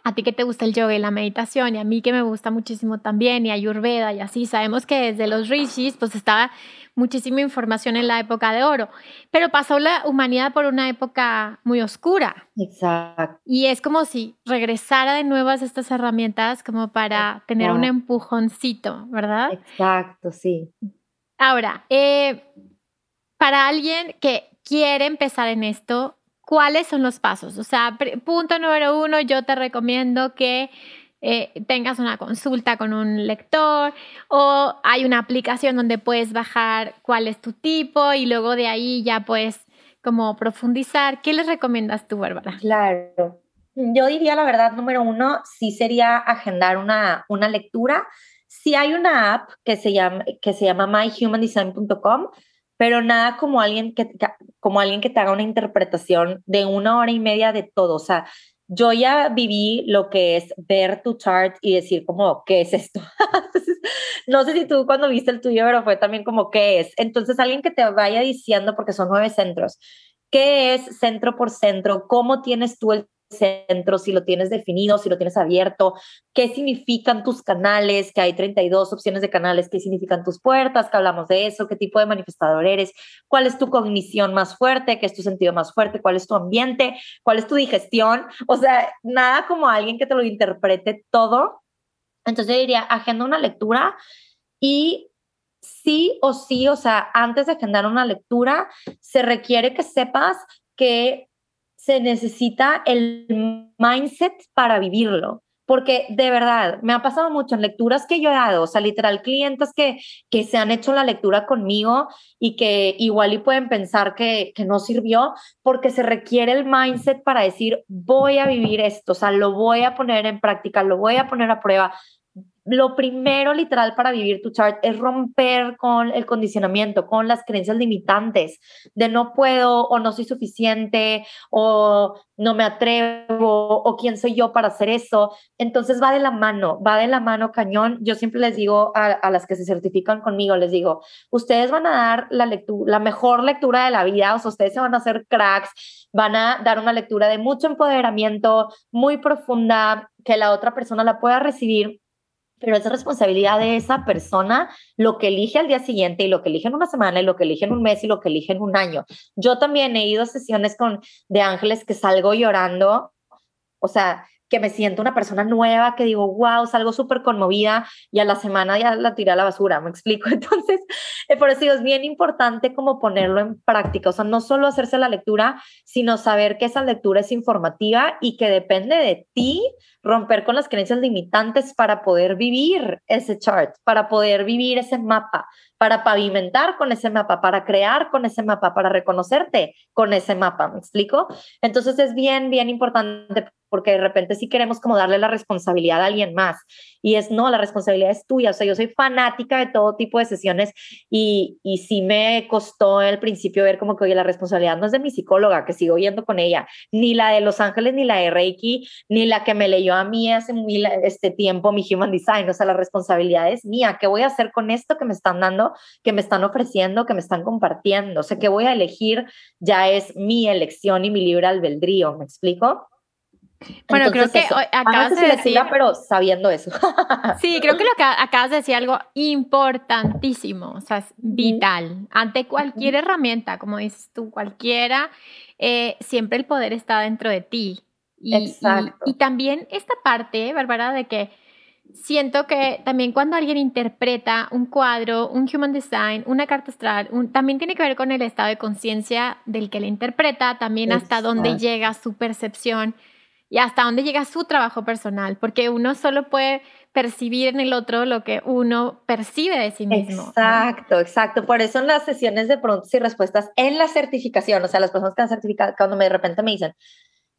a ti que te gusta el yoga y la meditación y a mí que me gusta muchísimo también y Ayurveda y así, sabemos que desde los rishis pues estaba muchísima información en la época de oro, pero pasó la humanidad por una época muy oscura. Exacto. Y es como si regresara de nuevo a estas herramientas como para tener un empujoncito, ¿verdad? Exacto, sí. Ahora, eh, para alguien que quiere empezar en esto, ¿cuáles son los pasos? O sea, punto número uno, yo te recomiendo que eh, tengas una consulta con un lector o hay una aplicación donde puedes bajar cuál es tu tipo y luego de ahí ya puedes como profundizar. ¿Qué les recomiendas tú, Bárbara? Claro. Yo diría la verdad, número uno, sí sería agendar una, una lectura. Si hay una app que se llama, que se llama myhumandesign.com, pero nada como alguien que, como alguien que te haga una interpretación de una hora y media de todo. O sea, yo ya viví lo que es ver tu chart y decir como, ¿qué es esto? no sé si tú cuando viste el tuyo, pero fue también como, ¿qué es? Entonces, alguien que te vaya diciendo, porque son nueve centros, ¿qué es centro por centro? ¿Cómo tienes tú el centro, si lo tienes definido, si lo tienes abierto, qué significan tus canales, que hay 32 opciones de canales, qué significan tus puertas, que hablamos de eso, qué tipo de manifestador eres, cuál es tu cognición más fuerte, qué es tu sentido más fuerte, cuál es tu ambiente, cuál es tu digestión, o sea, nada como alguien que te lo interprete todo. Entonces yo diría, agenda una lectura y sí o sí, o sea, antes de agendar una lectura, se requiere que sepas que se necesita el mindset para vivirlo. Porque de verdad, me ha pasado mucho en lecturas que yo he dado, o sea, literal, clientes que, que se han hecho la lectura conmigo y que igual y pueden pensar que, que no sirvió, porque se requiere el mindset para decir, voy a vivir esto, o sea, lo voy a poner en práctica, lo voy a poner a prueba, lo primero literal para vivir tu chart es romper con el condicionamiento, con las creencias limitantes de no puedo o no soy suficiente o no me atrevo o quién soy yo para hacer eso. Entonces va de la mano, va de la mano cañón. Yo siempre les digo a, las que se certifican conmigo, les digo, ustedes van a dar la, lectura, la mejor lectura de la vida, o sea, ustedes se van a hacer cracks, van a dar una lectura de mucho empoderamiento, muy profunda, que la otra persona la pueda recibir pero es responsabilidad de esa persona lo que elige al día siguiente y lo que elige en una semana y lo que elige en un mes y lo que elige en un año. Yo también he ido a sesiones con de ángeles que salgo llorando, o sea, que me siento una persona nueva, que digo, wow, salgo súper conmovida y a la semana ya la tiré a la basura, me explico. Entonces, eh, por eso es bien importante como ponerlo en práctica, o sea, no solo hacerse la lectura, sino saber que esa lectura es informativa y que depende de ti romper con las creencias limitantes para poder vivir ese chart, para poder vivir ese mapa, para pavimentar con ese mapa, para crear con ese mapa, para reconocerte con ese mapa, ¿me explico? Entonces es bien, bien importante porque de repente sí queremos como darle la responsabilidad a alguien más y es no, la responsabilidad es tuya, o sea, yo soy fanática de todo tipo de sesiones y, y sí me costó al principio ver como que, oye, la responsabilidad no es de mi psicóloga, que sigo yendo con ella, ni la de Los Ángeles, ni la de Reiki, ni la que me leyó a mí hace muy, este tiempo mi Human Design, o sea, la responsabilidad es mía, ¿qué voy a hacer con esto que me están dando, que me están ofreciendo, que me están compartiendo? O sea, ¿qué voy a elegir? Ya es mi elección y mi libre albedrío, ¿me explico? Bueno, creo que acabas de decir, pero sabiendo eso. sí, creo que lo que acabas de decir algo importantísimo, o sea, es vital. Ante cualquier herramienta, como dices tú, cualquiera, eh, siempre el poder está dentro de ti. Y, Exacto. Y, también esta parte, Bárbara, de que siento que también cuando alguien interpreta un cuadro, un human design, una carta astral, también tiene que ver con el estado de conciencia del que le interpreta, también hasta dónde llega su percepción y hasta dónde llega su trabajo personal, porque uno solo puede percibir en el otro lo que uno percibe de sí mismo. Exacto, exacto. Por eso en las sesiones de preguntas y respuestas, en la certificación, o sea, las personas que han certificado, cuando me, de repente me dicen,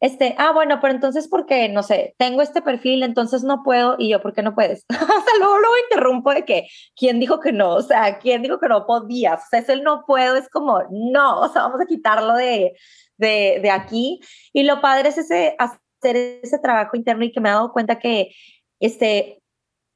este, ah, bueno, pero entonces, ¿por qué? No sé, tengo este perfil, entonces no puedo, y yo, ¿por qué no puedes? o sea, luego, luego interrumpo de que, ¿quién dijo que no? O sea, ¿quién dijo que no podías? O sea, es el no puedo, es como, no, o sea, vamos a quitarlo de, de, de aquí. Y lo padre es ese hacer ese trabajo interno y que me he dado cuenta que, este,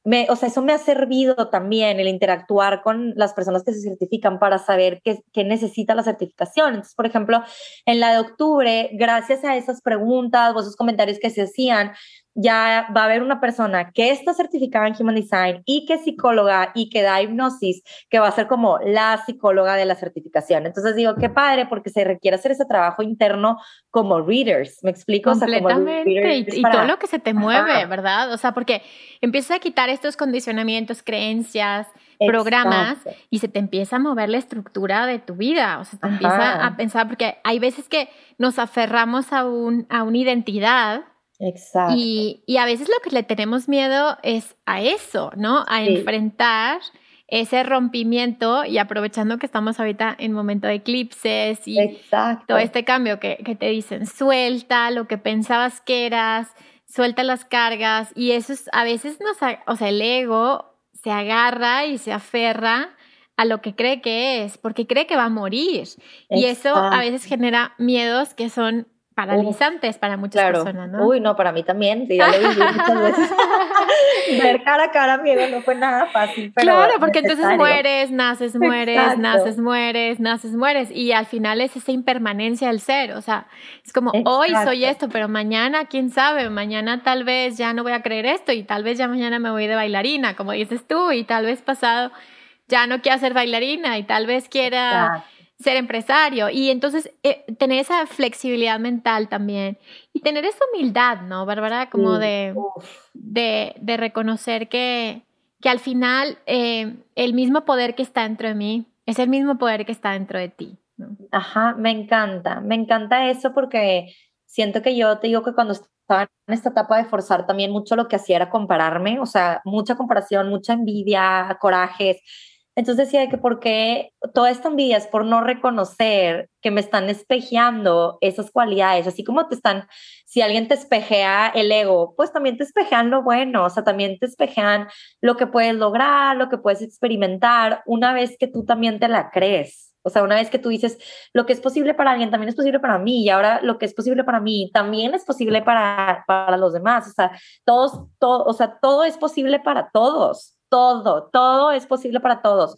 o sea, eso me ha servido también el interactuar con las personas que se certifican para saber qué, qué, necesita la certificación. Entonces, por ejemplo, en la de octubre, gracias a esas preguntas o esos comentarios que se hacían, ya va a haber una persona que está certificada en Human Design y que es psicóloga y que da hipnosis, que va a ser como la psicóloga de la certificación. Entonces digo, qué padre, porque se requiere hacer ese trabajo interno como readers, ¿me explico? Completamente, y, todo lo que se te mueve, ¿verdad? O sea, porque empiezas a quitar estos condicionamientos, creencias, programas y se te empieza a mover la estructura de tu vida, o sea, te empieza a pensar, porque hay veces que nos aferramos a, un, a una identidad Exacto. Y, y, a veces lo que le tenemos miedo es a eso, ¿no? A enfrentar ese rompimiento y aprovechando que estamos ahorita en momento de eclipses y todo este cambio que, que, te dicen, suelta lo que pensabas que eras, suelta las cargas y eso es, a veces nos, o sea, el ego se agarra y se aferra a lo que cree que es, porque cree que va a morir. Y eso a veces genera miedos que son paralizantes para muchas personas, ¿no? Uy, no, para mí también, sí, ya lo viví muchas veces. Ver cara a cara miedo no fue nada fácil, pero Claro, porque entonces mueres, naces, mueres, naces, mueres, naces, mueres, y al final es esa impermanencia del ser, o sea, es como, hoy soy esto, pero mañana, quién sabe, mañana tal vez ya no voy a creer esto, y tal vez ya mañana me voy de bailarina, como dices tú, y tal vez pasado ya no quiera ser bailarina, y tal vez quiera ser empresario y entonces eh, tener esa flexibilidad mental también y tener esa humildad, ¿no, Bárbara? Como de, de, de, reconocer que, que al final eh, el mismo poder que está dentro de mí es el mismo poder que está dentro de ti. Ajá, me encanta, me encanta eso porque siento que yo te digo que cuando estaba en esta etapa de forzar también mucho lo que hacía era compararme, o sea, mucha comparación, mucha envidia, corajes entonces decía que por qué toda esta envidia es por no reconocer que me están espejeando esas cualidades, así como te están, si alguien te espejea el ego, pues también te espejean lo bueno, o sea, también te espejean lo que puedes lograr, lo que puedes experimentar, una vez que tú también te la crees. O sea, una vez que tú dices, lo que es posible para alguien también es posible para mí, y ahora lo que es posible para mí también es posible para, para los demás. O sea, todos, todo, o sea, todo es posible para todos todo, todo es posible para todos.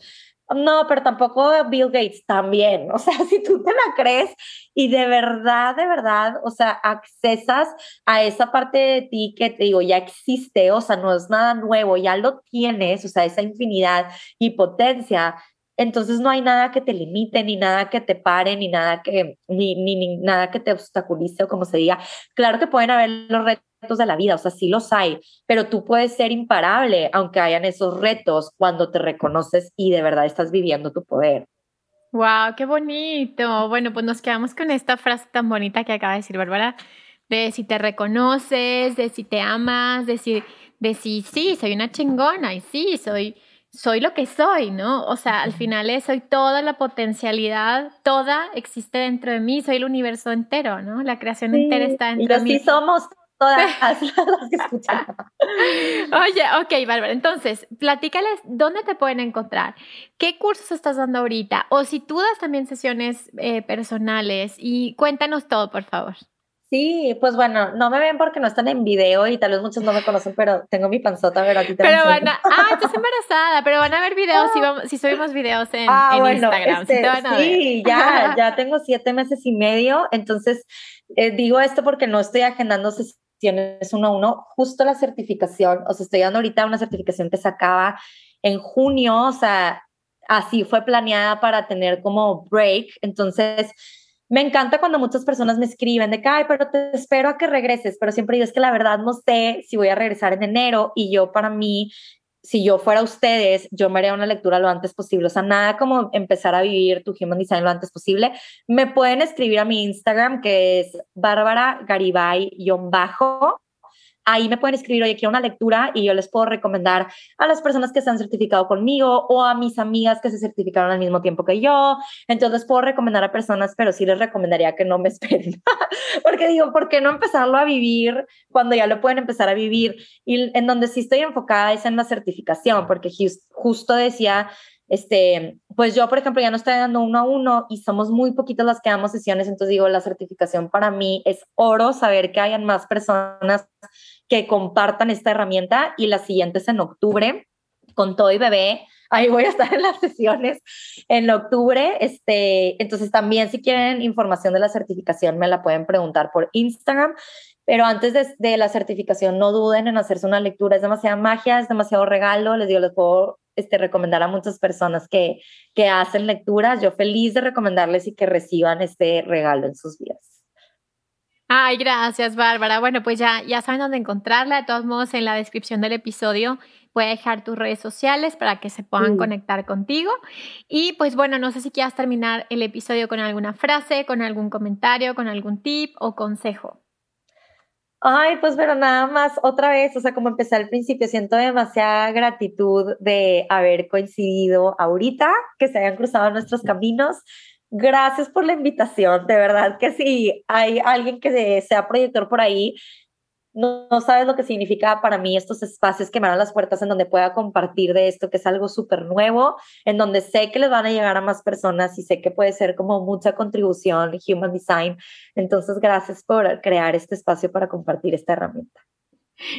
No, pero tampoco Bill Gates también. O sea, si tú te la crees y de verdad, de verdad, o sea, accesas a esa parte de ti que te digo, ya existe, o sea, no es nada nuevo, ya lo tienes, o sea, esa infinidad y potencia. Entonces no hay nada que te limite, ni nada que te pare, ni nada que, ni, ni, nada que te obstaculice o como se diga. Claro que pueden haber los retos de la vida, o sea, sí los hay, pero tú puedes ser imparable aunque hayan esos retos cuando te reconoces y de verdad estás viviendo tu poder. Wow, qué bonito. Bueno, pues nos quedamos con esta frase tan bonita que acaba de decir Bárbara, de si te reconoces, de si te amas, de si, de si sí, soy una chingona y sí, soy soy lo que soy, ¿no? O sea, al final es, soy toda la potencialidad, toda existe dentro de mí, soy el universo entero, ¿no? La creación entera está dentro de mí. Y somos todas las que escuchan. Oye, ok, Bárbara. Entonces, platícales dónde te pueden encontrar, qué cursos estás dando ahorita, o si tú das también sesiones eh, personales y cuéntanos todo, por favor. Sí, pues bueno, no me ven porque no están en video y tal vez muchos no me conocen, pero tengo mi panzota, ver, aquí Pero van a, ah, estás embarazada, pero van a ver videos si, vamos, si subimos videos en, ah, Instagram. Este, sí, ya, ya tengo siete meses y medio, entonces eh, digo esto porque no estoy agendando sesiones uno a uno, justo la certificación, o sea, estoy dando ahorita una certificación que se acaba en junio, o sea, así fue planeada para tener como break, entonces me encanta cuando muchas personas me escriben de que, ay, pero te espero a que regreses, pero siempre digo, es que la verdad no sé si voy a regresar en enero y yo para mí, si yo fuera ustedes, yo me haría una lectura lo antes posible, o sea, nada como empezar a vivir tu Human Design lo antes posible. Me pueden escribir a mi Instagram, que es Bárbara Garibay-bajo, ahí me pueden escribir, oye, quiero una lectura y yo les puedo recomendar a las personas que se han certificado conmigo o a mis amigas que se certificaron al mismo tiempo que yo. Entonces les puedo recomendar a personas, pero sí les recomendaría que no me esperen. Porque digo, ¿por qué no empezarlo a vivir cuando ya lo pueden empezar a vivir? Y en donde sí estoy enfocada es en la certificación, porque justo decía este, pues yo, por ejemplo, ya no estoy dando uno a uno y somos muy poquitas las que damos sesiones, entonces digo, la certificación para mí es oro saber que hayan más personas que compartan esta herramienta y la siguiente es en octubre con todo y bebé. Ahí voy a estar en las sesiones en octubre. Este, entonces también si quieren información de la certificación me la pueden preguntar por Instagram. Pero antes de, la certificación no duden en hacerse una lectura. Es demasiada magia, es demasiado regalo. Les digo, les puedo este, recomendar a muchas personas que, que hacen lecturas. Yo feliz de recomendarles y que reciban este regalo en sus vidas. Ay, gracias, Bárbara. Bueno, pues ya, ya saben dónde encontrarla. De todos modos, en la descripción del episodio voy a dejar tus redes sociales para que se puedan conectar contigo. Y pues bueno, no sé si quieras terminar el episodio con alguna frase, con algún comentario, con algún tip o consejo. Ay, pues pero nada más otra vez, o sea, como empecé al principio, siento demasiada gratitud de haber coincidido ahorita, que se hayan cruzado nuestros caminos Gracias por la invitación, de verdad que si hay alguien que sea proyector por ahí, no, sabes lo que significa para mí estos espacios que me dan las puertas en donde pueda compartir de esto, que es algo súper nuevo, en donde sé que les van a llegar a más personas y sé que puede ser como mucha contribución Human Design. Entonces, gracias por crear este espacio para compartir esta herramienta.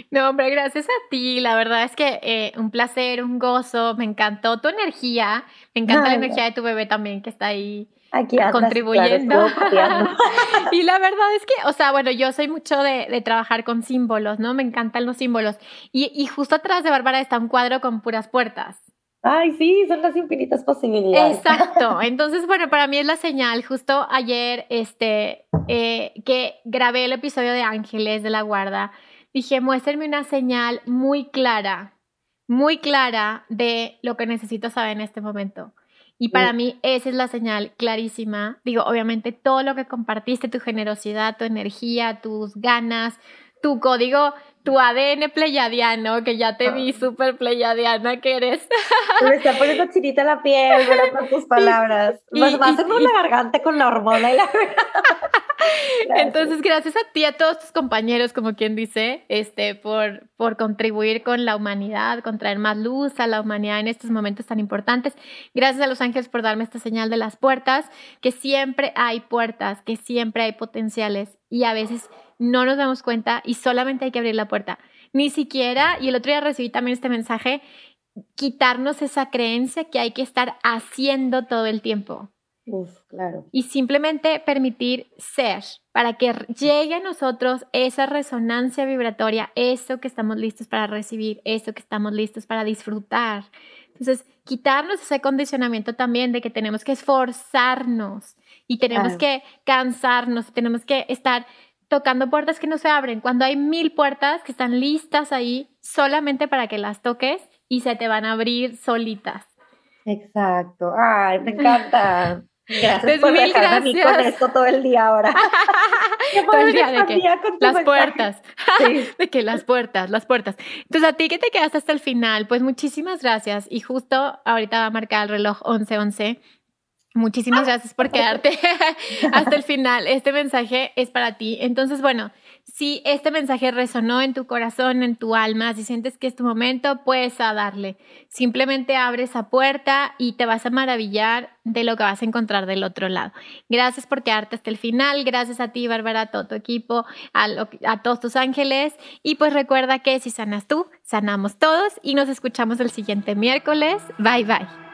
No, hombre, gracias a ti. La verdad es que eh, un placer, un gozo. Me encantó tu energía. Me encanta la energía de tu bebé también que está ahí Aquí contribuyendo. y la verdad es que, o sea, bueno, yo soy mucho de, trabajar con símbolos, ¿no? Me encantan los símbolos. Y, y justo atrás de Bárbara está un cuadro con puras puertas. Ay, sí, son las infinitas posibilidades. Exacto. Entonces, bueno, para mí es la señal. Justo ayer, este, eh, que grabé el episodio de Ángeles de la Guarda, dije, muéstrenme una señal muy clara, muy clara de lo que necesito saber en este momento. Y para mí esa es la señal clarísima. Digo, obviamente todo lo que compartiste, tu generosidad, tu energía, tus ganas, tu código, tu ADN pleyadiano, que ya te vi ah. súper pleyadiana que eres. Me está poniendo chinita la piel, ¿verdad? Por tus palabras. Y, va a ser la garganta con la hormona y la... Entonces, gracias a ti, a todos tus compañeros, como quien dice, este, por, por contribuir con la humanidad, con traer más luz a la humanidad en estos momentos tan importantes. Gracias a los ángeles por darme esta señal de las puertas, que siempre hay puertas, que siempre hay potenciales y a veces no nos damos cuenta y solamente hay que abrir la puerta. Ni siquiera, y el otro día recibí también este mensaje, quitarnos esa creencia que hay que estar haciendo todo el tiempo. claro. Y simplemente permitir ser para que llegue a nosotros esa resonancia vibratoria, eso que estamos listos para recibir, eso que estamos listos para disfrutar. Entonces, quitarnos ese condicionamiento también de que tenemos que esforzarnos y tenemos que cansarnos, tenemos que estar tocando puertas que no se abren, cuando hay mil puertas que están listas ahí solamente para que las toques y se te van a abrir solitas. Exacto. Ay, me encanta. Gracias pues por mil gracias. a mí con esto todo el día ahora. todo el día de que las puertas. de que las puertas, las puertas. Entonces, a ti que te quedaste hasta el final, pues muchísimas gracias. Y justo ahorita va a marcar el reloj 11:11. Muchísimas gracias por quedarte hasta el final. Este mensaje es para ti. Entonces, bueno, Si este mensaje resonó en tu corazón, en tu alma, si sientes que es tu momento, puedes a darle. Simplemente abre esa puerta y te vas a maravillar de lo que vas a encontrar del otro lado. Gracias por quedarte hasta el final. Gracias a ti, Bárbara, a todo tu equipo, a, a todos tus ángeles. Y pues recuerda que si sanas tú, sanamos todos y nos escuchamos el siguiente miércoles. Bye bye.